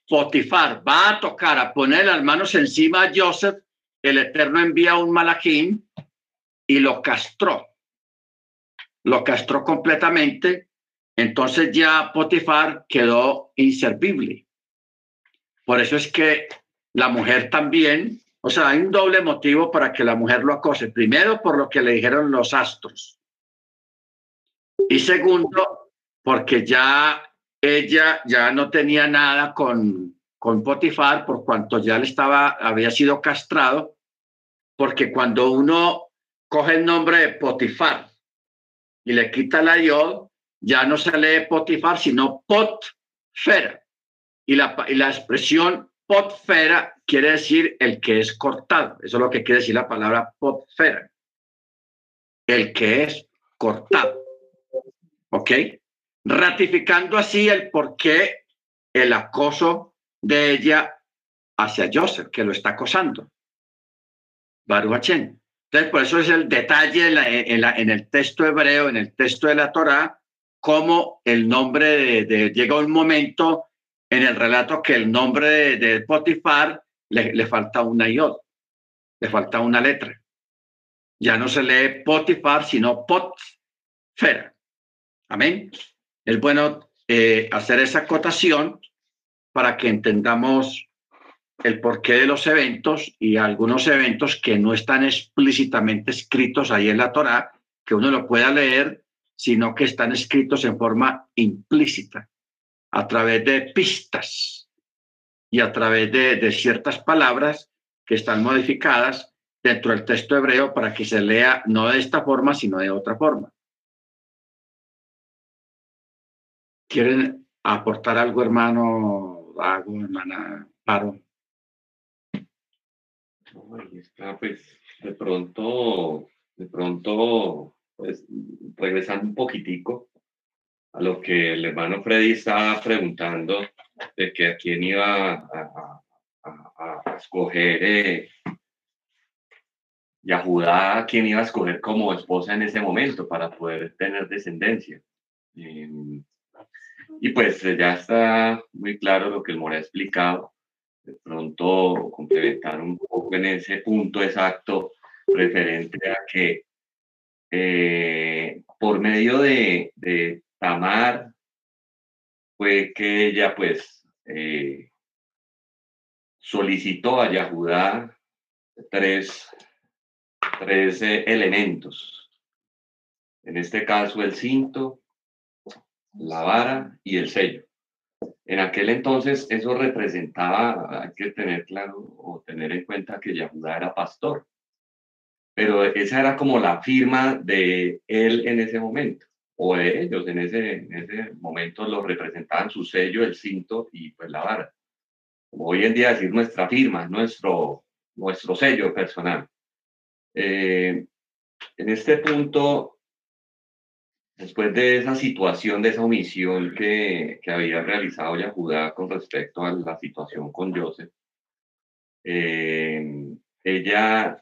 Potifar va a tocar, a poner las manos encima a Joseph, el Eterno envía un malajín y lo castró. Lo castró completamente. Entonces ya Potifar quedó inservible. Por eso es que la mujer también o sea, hay un doble motivo para que la mujer lo acose. Primero, por lo que le dijeron los astros. Y segundo, porque ya ella ya no tenía nada con, con Potifar por cuanto ya le estaba, había sido castrado, porque cuando uno coge el nombre de Potifar y le quita la yod, ya no se lee Potifar, sino Potfera. Y la, y la expresión Potfera quiere decir el que es cortado. Eso es lo que quiere decir la palabra potfera. El que es cortado. ¿Ok? Ratificando así el por qué el acoso de ella hacia Joseph, que lo está acosando. Baruch Entonces, por eso es el detalle en, el texto hebreo, en el texto de la Torá, cómo el nombre de, de, llega un momento en el relato que el nombre de, de Potifar le, falta una iod, le falta una letra. Ya no se lee Potifar, sino Potfera. Amén. Es bueno eh, hacer esa acotación para que entendamos el porqué de los eventos y algunos eventos que no están explícitamente escritos ahí en la Torá, que uno lo pueda leer, sino que están escritos en forma implícita, a través de pistas y a través de, ciertas palabras que están modificadas dentro del texto hebreo para que se lea no de esta forma, sino de otra forma. ¿Quieren aportar algo, hermano Dago, hermana Paro? está, pues, de pronto, de pronto, pues, regresando un poquitico a lo que el hermano Freddy estaba preguntando, de que a quién iba a, escoger eh, y a Judá a quién iba a escoger como esposa en ese momento para poder tener descendencia. Em, y pues ya está muy claro lo que el More ha explicado. De pronto complementar un poco en ese punto exacto referente a que eh, por medio de Tamar fue que ella pues eh, solicitó a Yahudá tres, tres eh, elementos. En este caso el cinto, la vara y el sello. En aquel entonces eso representaba, hay que tener claro o tener en cuenta que Yahudá era pastor, pero esa era como la firma de él en ese momento, o de ellos en ese, en ese momento lo representaban su sello, el cinto y pues la vara. Como hoy en día decir nuestra firma, nuestro, nuestro sello personal. Eh, en este punto, después de esa situación, de esa omisión que, que había realizado Yahudá con respecto a la situación con Joseph, eh, ella,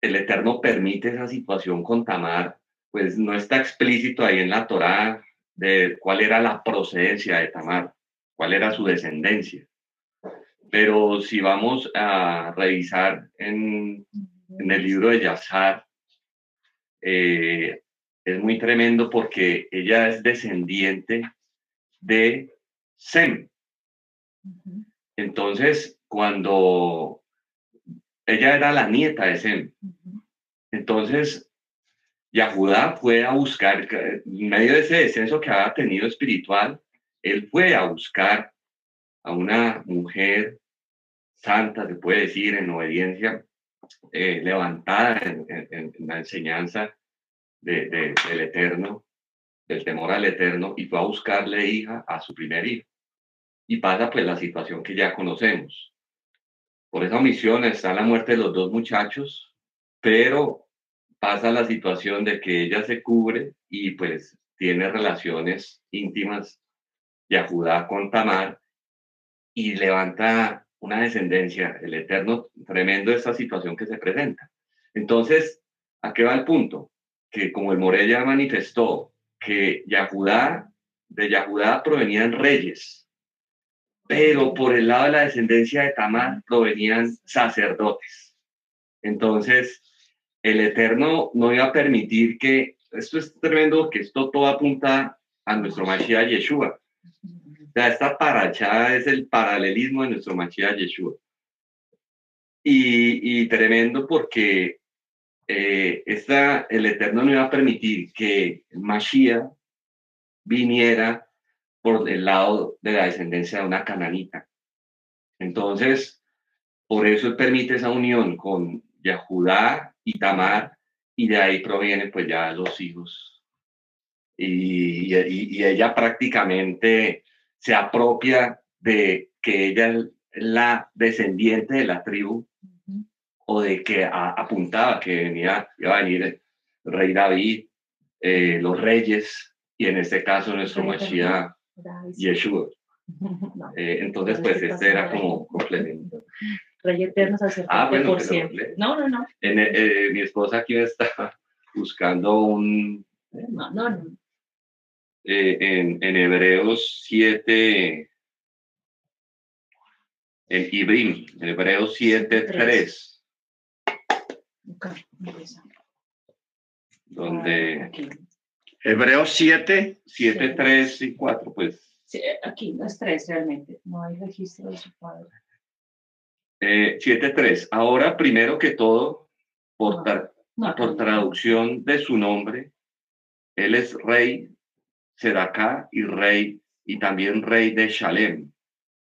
el Eterno permite esa situación con Tamar, pues no está explícito ahí en la Torá de cuál era la procedencia de Tamar, cuál era su descendencia. Pero si vamos a revisar en, en el libro de Yazar, eh, es muy tremendo porque ella es descendiente de Sem. Entonces, cuando ella era la nieta de Sem, entonces Yahudá fue a buscar, en medio de ese descenso que había tenido espiritual, él fue a buscar a una mujer santa, se puede decir, en obediencia, eh, levantada en, la enseñanza de, del Eterno, del temor al Eterno, y fue a buscarle hija a su primer hijo. Y pasa pues la situación que ya conocemos. Por esa omisión está la muerte de los dos muchachos, pero pasa la situación de que ella se cubre y pues tiene relaciones íntimas de Judá con Tamar y levanta una descendencia, el eterno, tremendo esta situación que se presenta. Entonces, ¿a qué va el punto? Que como el Morella manifestó que Yahudá, de Yahudá provenían reyes, pero por el lado de la descendencia de Tamar provenían sacerdotes. Entonces, el Eterno no iba a permitir que, esto es tremendo, que esto todo apunta a nuestro Mashiach Yeshua sea, esta es el paralelismo de nuestro Mashiach Yeshua. Y, tremendo porque eh, esta, el Eterno no iba a permitir que Mashiach viniera por el lado de la descendencia de una cananita. Entonces, por eso permite esa unión con Yahudá y Tamar, y de ahí provienen pues ya los hijos. Y, y, y ella prácticamente se apropia de que ella es la descendiente de la tribu o de que apuntaba que venía, iba a venir el rey David, eh, los reyes, y en este caso nuestro Mashiach Yeshua. Eh, entonces, pues este era como complemento. Rey eterno sacerdote ah, bueno, por siempre. No, no, no. Eh, mi esposa aquí me está buscando un... No, no, no. Eh, en, en, Hebreos 7, en Ibrim, en Hebreos 7, 3. Donde. Ah, Hebreos 7. 7, 3 y 4, pues. Sí, aquí no es 3 realmente, no hay registro de su padre. Eh, 7, 3. Ahora, primero que todo, por, tra no, no, por traducción de su nombre, él es rey Sedaká y rey, y también rey de Shalem,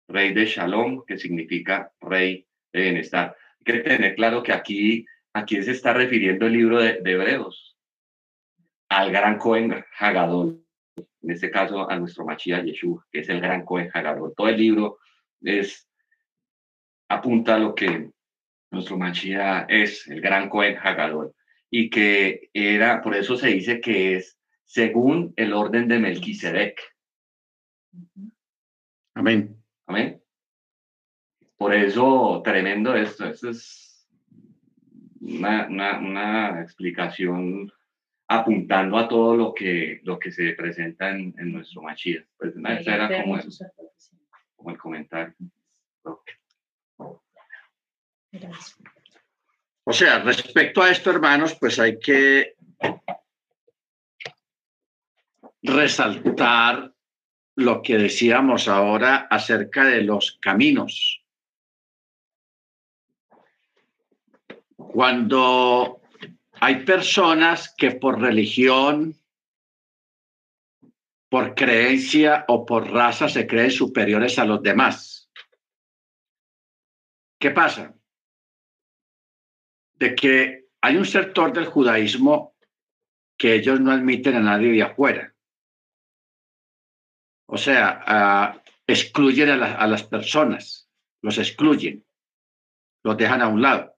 rey de Shalom, que significa rey de bienestar. Hay que tener claro que aquí, aquí se está refiriendo el libro de, Hebreos, al gran Cohen Hagadol, en este caso a nuestro Mashiach Yeshua, que es el gran Cohen Hagadol. Todo el libro es, apunta a lo que nuestro Mashiach es, el gran Cohen Hagadol, y que era, por eso se dice que es según el orden de Melquisedec. Amén. Amén. Por eso, tremendo esto. Esto es una, una, explicación apuntando a todo lo que, lo que se presenta en, en nuestro Machía. Pues era como el, como el comentario. O sea, respecto a esto, hermanos, pues hay que resaltar lo que decíamos ahora acerca de los caminos. Cuando hay personas que por religión por creencia o por raza se creen superiores a los demás. ¿Qué pasa? De que hay un sector del judaísmo que ellos no admiten a nadie de afuera. O sea, excluyen a, las personas, los excluyen, los dejan a un lado,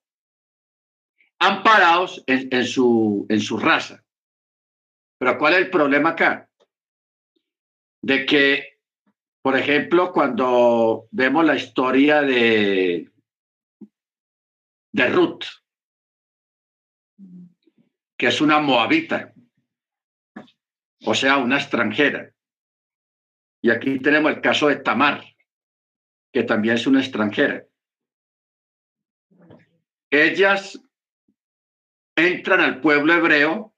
amparados en, su, en su raza. Pero ¿cuál es el problema acá? De que, por ejemplo, cuando vemos la historia de, de Ruth, que es una moabita, o sea, una extranjera. Y aquí tenemos el caso de Tamar, que también es una extranjera. Ellas entran al pueblo hebreo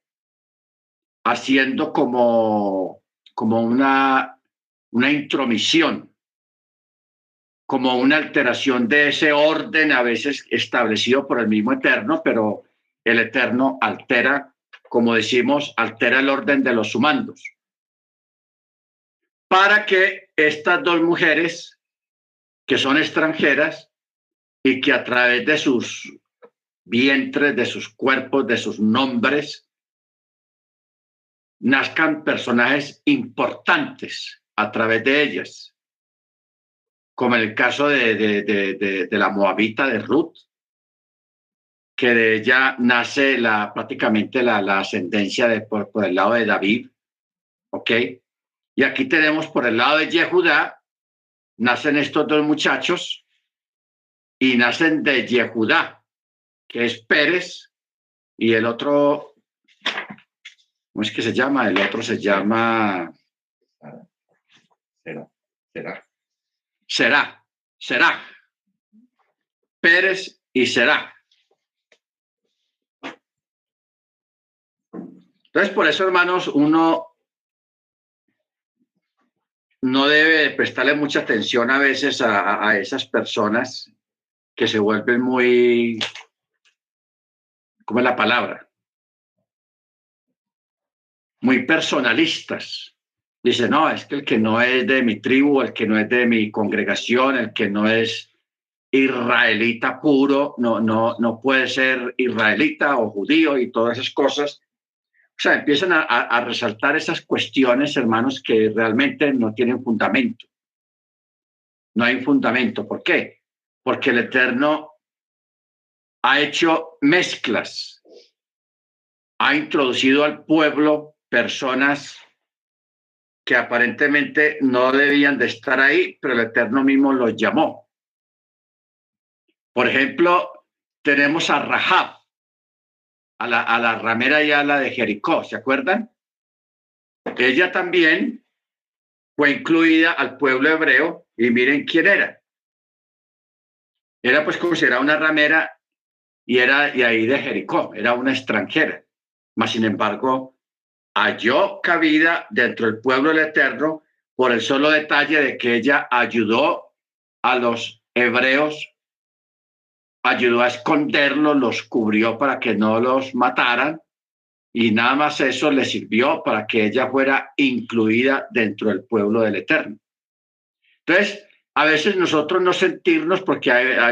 haciendo como, como una, una intromisión, como una alteración de ese orden a veces establecido por el mismo Eterno, pero el Eterno altera, como decimos, altera el orden de los sumandos. Para que estas dos mujeres, que son extranjeras y que a través de sus vientres, de sus cuerpos, de sus nombres, nazcan personajes importantes a través de ellas, como en el caso de, de la Moabita de Ruth, que de ella nace la, prácticamente la, la ascendencia de, por, el lado de David, ¿ok? Y aquí tenemos por el lado de Yehudá, nacen estos dos muchachos y nacen de Yehudá, que es Pérez, y el otro, ¿cómo es que se llama? El otro se llama... Será. Será. Será. Será. Pérez y Será. Entonces, por eso, hermanos, uno no debe prestarle mucha atención a veces a, esas personas que se vuelven muy, ¿cómo es la palabra? Muy personalistas. Dice, no, es que el que no es de mi tribu, el que no es de mi congregación, el que no es israelita puro, no, no, no puede ser israelita o judío y todas esas cosas. O sea, empiezan a, resaltar esas cuestiones, hermanos, que realmente no tienen fundamento. No hay fundamento. ¿Por qué? Porque el Eterno ha hecho mezclas, ha introducido al pueblo personas que aparentemente no debían de estar ahí, pero el Eterno mismo los llamó. Por ejemplo, tenemos a Rahab a la, a la ramera y a la de Jericó, ¿se acuerdan? Ella también fue incluida al pueblo hebreo y miren quién era. Era pues considerada una ramera y era y ahí de Jericó, era una extranjera. Mas sin embargo, halló cabida dentro del pueblo del Eterno por el solo detalle de que ella ayudó a los hebreos ayudó a esconderlos, los cubrió para que no los mataran y nada más eso le sirvió para que ella fuera incluida dentro del pueblo del Eterno. Entonces, a veces nosotros no sentirnos, porque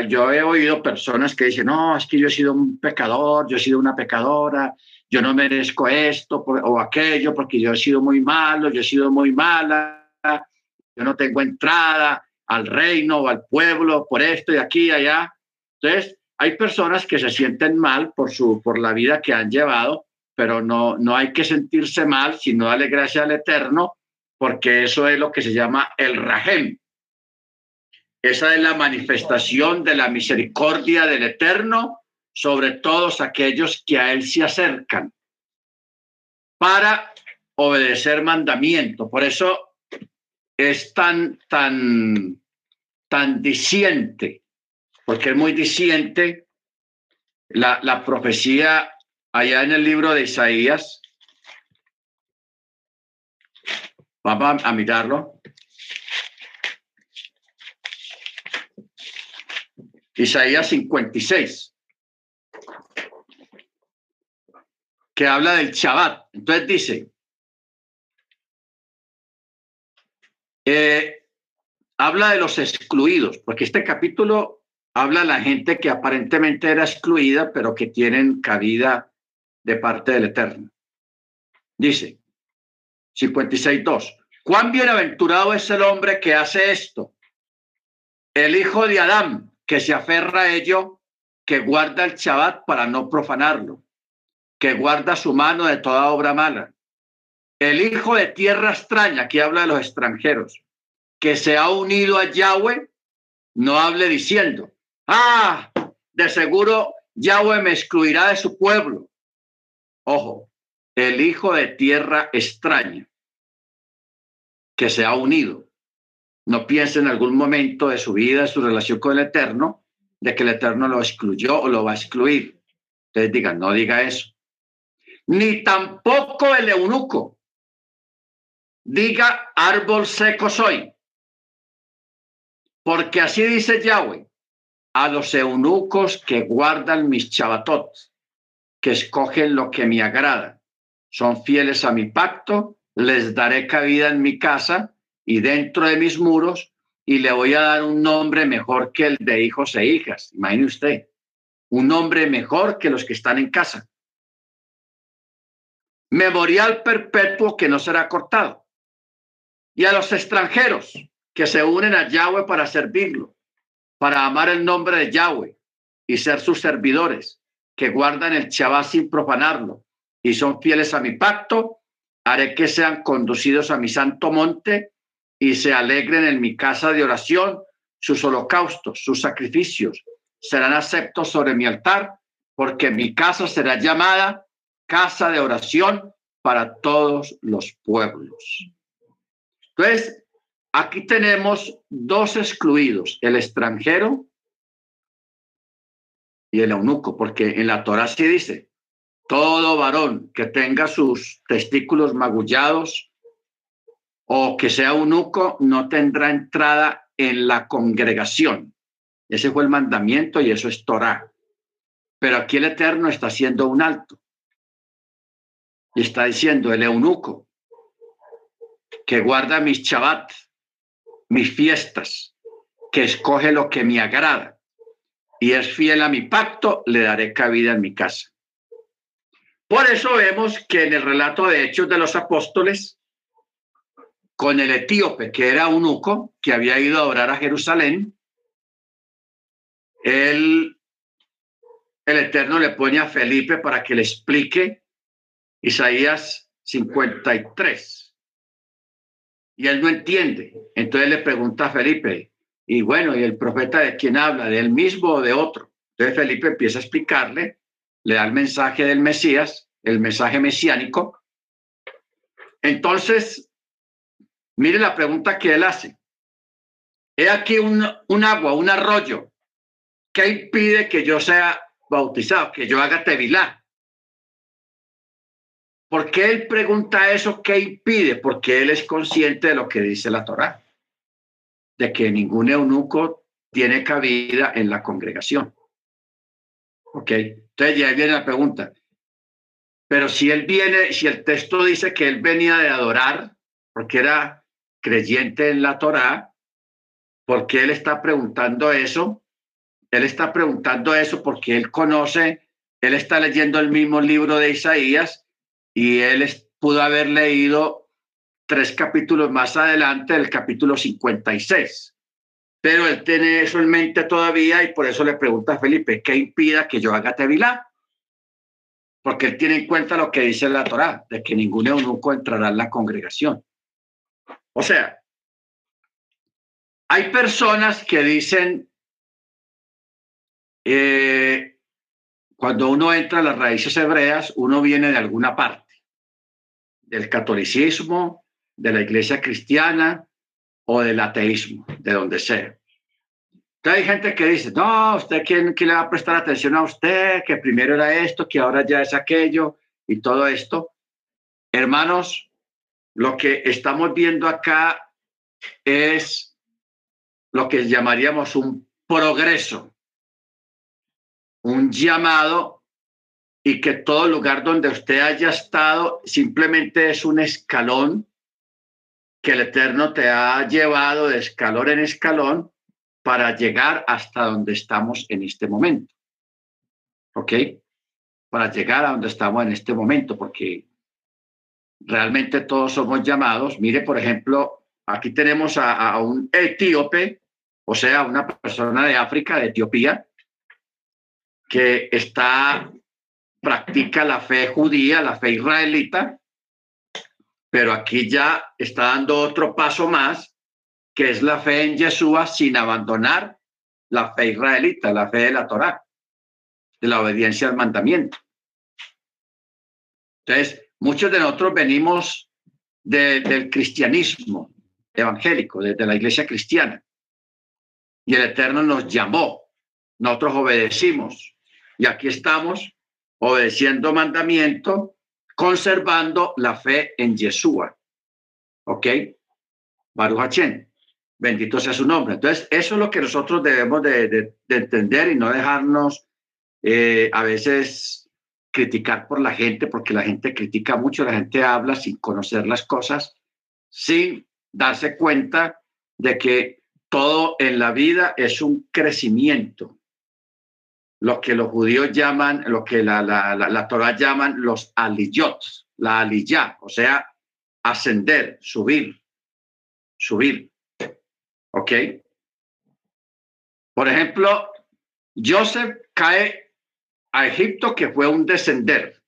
yo he oído personas que dicen, no, es que yo he sido un pecador, yo he sido una pecadora, yo no merezco esto o aquello, porque yo he sido muy malo, yo he sido muy mala, yo no tengo entrada al reino o al pueblo por esto y aquí y allá. Entonces, hay personas que se sienten mal por, su, por la vida que han llevado, pero no, no hay que sentirse mal, sino darle gracias al Eterno, porque eso es lo que se llama el Rahem. Esa es la manifestación de la misericordia del Eterno sobre todos aquellos que a Él se acercan para obedecer mandamiento. Por eso es tan, tan, tan porque es muy disiente la, la profecía allá en el libro de Isaías. Vamos a, mirarlo. Isaías 56, que habla del Shabbat. Entonces dice, Eh, habla de los excluidos, porque este capítulo habla la gente que aparentemente era excluida, pero que tienen cabida de parte del Eterno. Dice 56.2. Cuán bienaventurado es el hombre que hace esto. El hijo de Adán, que se aferra a ello, que guarda el Shabbat para no profanarlo, que guarda su mano de toda obra mala. El hijo de tierra extraña, que habla de los extranjeros, que se ha unido a Yahweh, no hable diciendo, ah, de seguro Yahweh me excluirá de su pueblo. Ojo, el hijo de tierra extraña que se ha unido. No piense en algún momento de su vida, su relación con el Eterno, de que el Eterno lo excluyó o lo va a excluir. Ustedes digan, no diga eso. Ni tampoco el eunuco. Diga, árbol seco soy. Porque así dice Yahweh, a los eunucos que guardan mis chabatot, que escogen lo que me agrada, son fieles a mi pacto les daré cabida en mi casa y dentro de mis muros y le voy a dar un nombre mejor que el de hijos e hijas. Imagine usted, un nombre mejor que los que están en casa. Memorial perpetuo que no será cortado. Y a los extranjeros que se unen a Yahweh para servirlo, para amar el nombre de Yahweh y ser sus servidores, que guardan el Shabbat sin profanarlo y son fieles a mi pacto, haré que sean conducidos a mi santo monte y se alegren en mi casa de oración. Sus holocaustos, sus sacrificios serán aceptos sobre mi altar, porque mi casa será llamada casa de oración para todos los pueblos. Entonces, aquí tenemos dos excluidos, el extranjero y el eunuco, porque en la Torah sí dice, todo varón que tenga sus testículos magullados o que sea eunuco no tendrá entrada en la congregación. Ese fue el mandamiento y eso es Torah. Pero aquí el Eterno está haciendo un alto. Y está diciendo el eunuco que guarda mis Shabbat, mis fiestas, que escoge lo que me agrada y es fiel a mi pacto, le daré cabida en mi casa. Por eso vemos que en el relato de Hechos de los Apóstoles, con el etíope, que era eunuco, que había ido a orar a Jerusalén, él, el Eterno le pone a Felipe para que le explique Isaías 53. Y él no entiende. Entonces le pregunta a Felipe, y bueno, ¿y el profeta de quién habla? ¿De él mismo o de otro? Entonces Felipe empieza a explicarle le da el mensaje del Mesías, el mensaje mesiánico. Entonces, mire la pregunta que él hace. He aquí un, un agua, un arroyo. ¿Qué impide que yo sea bautizado, que yo haga tevilá? ¿Por qué él pregunta eso? ¿Qué impide? Porque él es consciente de lo que dice la Torá, de que ningún eunuco tiene cabida en la congregación. ¿Ok? Entonces ya viene la pregunta. Pero si él viene, si el texto dice que él venía de adorar, porque era creyente en la Torá, ¿por qué él está preguntando eso? Él está preguntando eso porque él conoce, él está leyendo el mismo libro de Isaías y él pudo haber leído tres capítulos más adelante, el capítulo 56 pero él tiene eso en mente todavía y por eso le pregunta a Felipe, ¿qué impida que yo haga tevilá? Porque él tiene en cuenta lo que dice la Torá, de que ningún eunuco entrará en la congregación. O sea, hay personas que dicen, eh, cuando uno entra a las raíces hebreas, uno viene de alguna parte, del catolicismo, de la iglesia cristiana, o del ateísmo, de donde sea. Entonces hay gente que dice, no, usted quién, quién le va a prestar atención a usted, que primero era esto, que ahora ya es aquello y todo esto. Hermanos, lo que estamos viendo acá es lo que llamaríamos un progreso, un llamado y que todo lugar donde usted haya estado simplemente es un escalón que el Eterno te ha llevado de escalón en escalón para llegar hasta donde estamos en este momento. ¿Ok? Para llegar a donde estamos en este momento, porque realmente todos somos llamados. Mire, por ejemplo, aquí tenemos a, un etíope, o sea, una persona de África, de Etiopía, que está, practica la fe judía, la fe israelita, pero aquí ya está dando otro paso más, que es la fe en Yeshua sin abandonar la fe israelita, la fe de la Torá, de la obediencia al mandamiento. Entonces, muchos de nosotros venimos del cristianismo evangélico, desde la iglesia cristiana. Y el Eterno nos llamó, nosotros obedecimos. Y aquí estamos obedeciendo mandamiento conservando la fe en Yeshua. ¿Ok? Baruch Hachem. Bendito sea su nombre. Entonces, eso es lo que nosotros debemos de, entender y no dejarnos eh, a veces criticar por la gente, porque la gente critica mucho, la gente habla sin conocer las cosas, sin darse cuenta de que todo en la vida es un crecimiento lo que los judíos llaman, lo que la, la, la, Torah llaman los aliyot, la aliyah, o sea, ascender, subir, subir. ¿Ok? Por ejemplo, Joseph cae a Egipto, que fue un descender.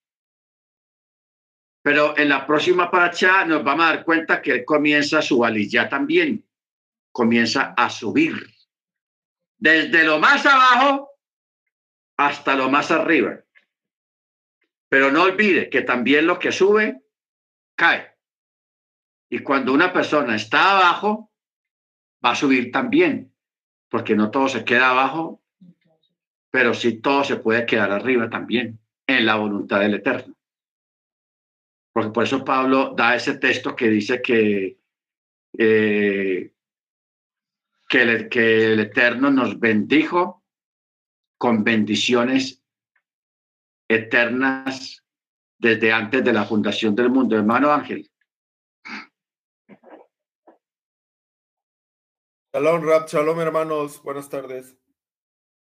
Pero en la próxima paracha nos vamos a dar cuenta que él comienza su aliyah también, comienza a subir. Desde lo más abajo hasta lo más arriba. Pero no olvide que también lo que sube cae. Y cuando una persona está abajo, va a subir también, porque no todo se queda abajo, pero sí todo se puede quedar arriba también, en la voluntad del Eterno. Porque por eso Pablo da ese texto que dice que, eh, que, el, que el Eterno nos bendijo con bendiciones eternas desde antes de la fundación del mundo. Hermano Ángel. Shalom, Rap, shalom, hermanos. Buenas tardes.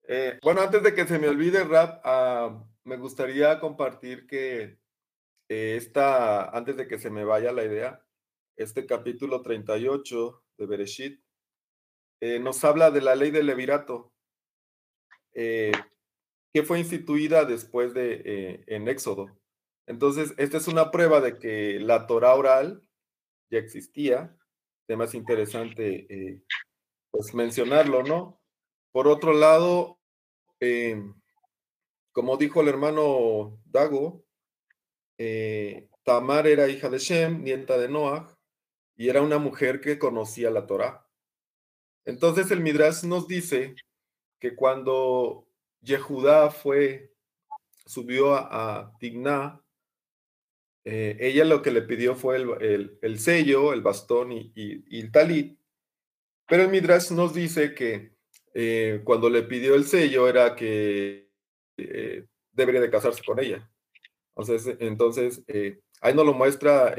Eh, bueno, antes de que se me olvide, Rap, ah, me gustaría compartir que eh, esta, antes de que se me vaya la idea, este capítulo 38 de Bereshit eh, nos habla de la ley del levirato. Eh, que fue instituida después de eh, en Éxodo. Entonces, esta es una prueba de que la Torah oral ya existía. Temas interesante eh, pues mencionarlo, ¿no? Por otro lado, como dijo el hermano Dago, Tamar era hija de Shem, nieta de Noah, y era una mujer que conocía la Torah. Entonces el Midrash nos dice que cuando Yehudá fue, subió a, Tigná, eh, ella lo que le pidió fue el, sello, el bastón y, el talit, pero el Midrash nos dice que eh, cuando le pidió el sello era que eh, debería de casarse con ella. Entonces, entonces ahí nos lo muestra,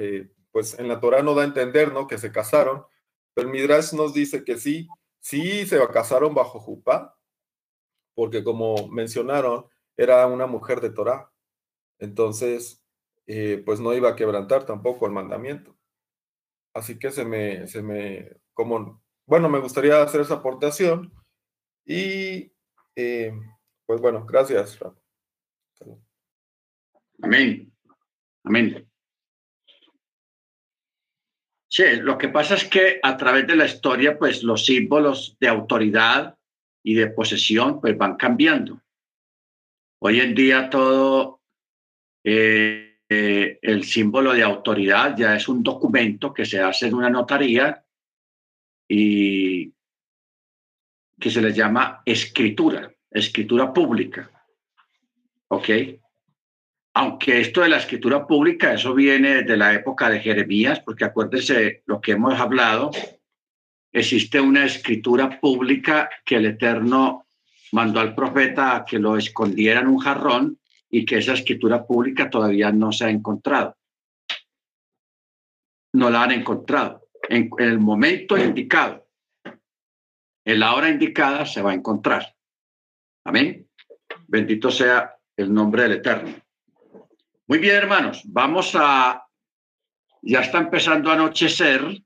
pues en la Torah no da a entender, ¿no? Que se casaron, pero el Midrash nos dice que sí, sí se casaron bajo Jupá, porque como mencionaron, era una mujer de Torah. Entonces, eh, pues no iba a quebrantar tampoco el mandamiento. Así que se me, se me, como, bueno, me gustaría hacer esa aportación y, eh, pues bueno, gracias. Amén. Amén. Sí, lo que pasa es que a través de la historia, pues los símbolos de autoridad y de posesión, pues van cambiando. Hoy en día todo eh, eh, el símbolo de autoridad ya es un documento que se hace en una notaría y que se le llama escritura, escritura pública. ¿Ok? Aunque esto de la escritura pública, eso viene de la época de Jeremías, porque acuérdense lo que hemos hablado, existe una escritura pública que el Eterno mandó al profeta a que lo escondiera en un jarrón y que esa escritura pública todavía no se ha encontrado. No la han encontrado. en, en el momento indicado, en la hora indicada, se va a encontrar. Amén. Bendito sea el nombre del Eterno. Muy bien, hermanos, vamos a, ya está empezando a anochecer,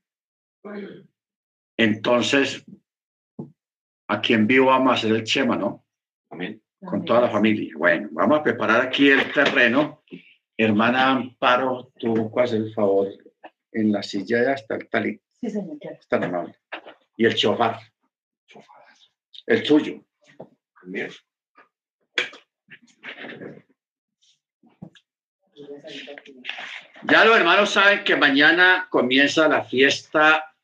entonces, aquí en vivo vamos a hacer el Chema, ¿no? Amén. Con toda la familia. Bueno, vamos a preparar aquí el terreno. Hermana Amparo, tú hacer el favor. En la silla ya está el talí, Sí, señor. está amable. Y el chofar, el tuyo. Amén. Ya los hermanos saben que mañana comienza la fiesta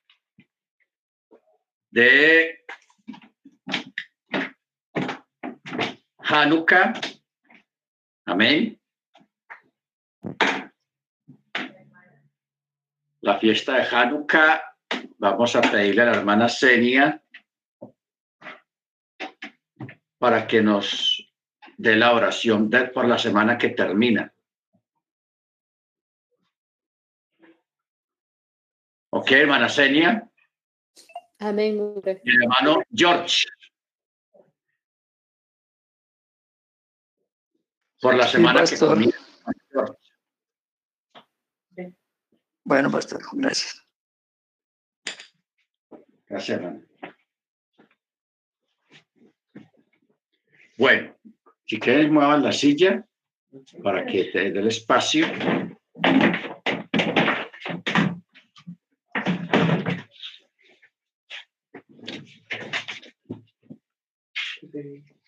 de Hanukkah. Amén. La fiesta de Hanukkah. Vamos a pedirle a la hermana Senia para que nos dé la oración de- por la semana que termina. Ok, hermana Senia Amén. y el hermano George. Por la semana que. George. Bueno, pastor, gracias. Gracias, hermano. Bueno, si quieres muevan la silla para que te dé el espacio. the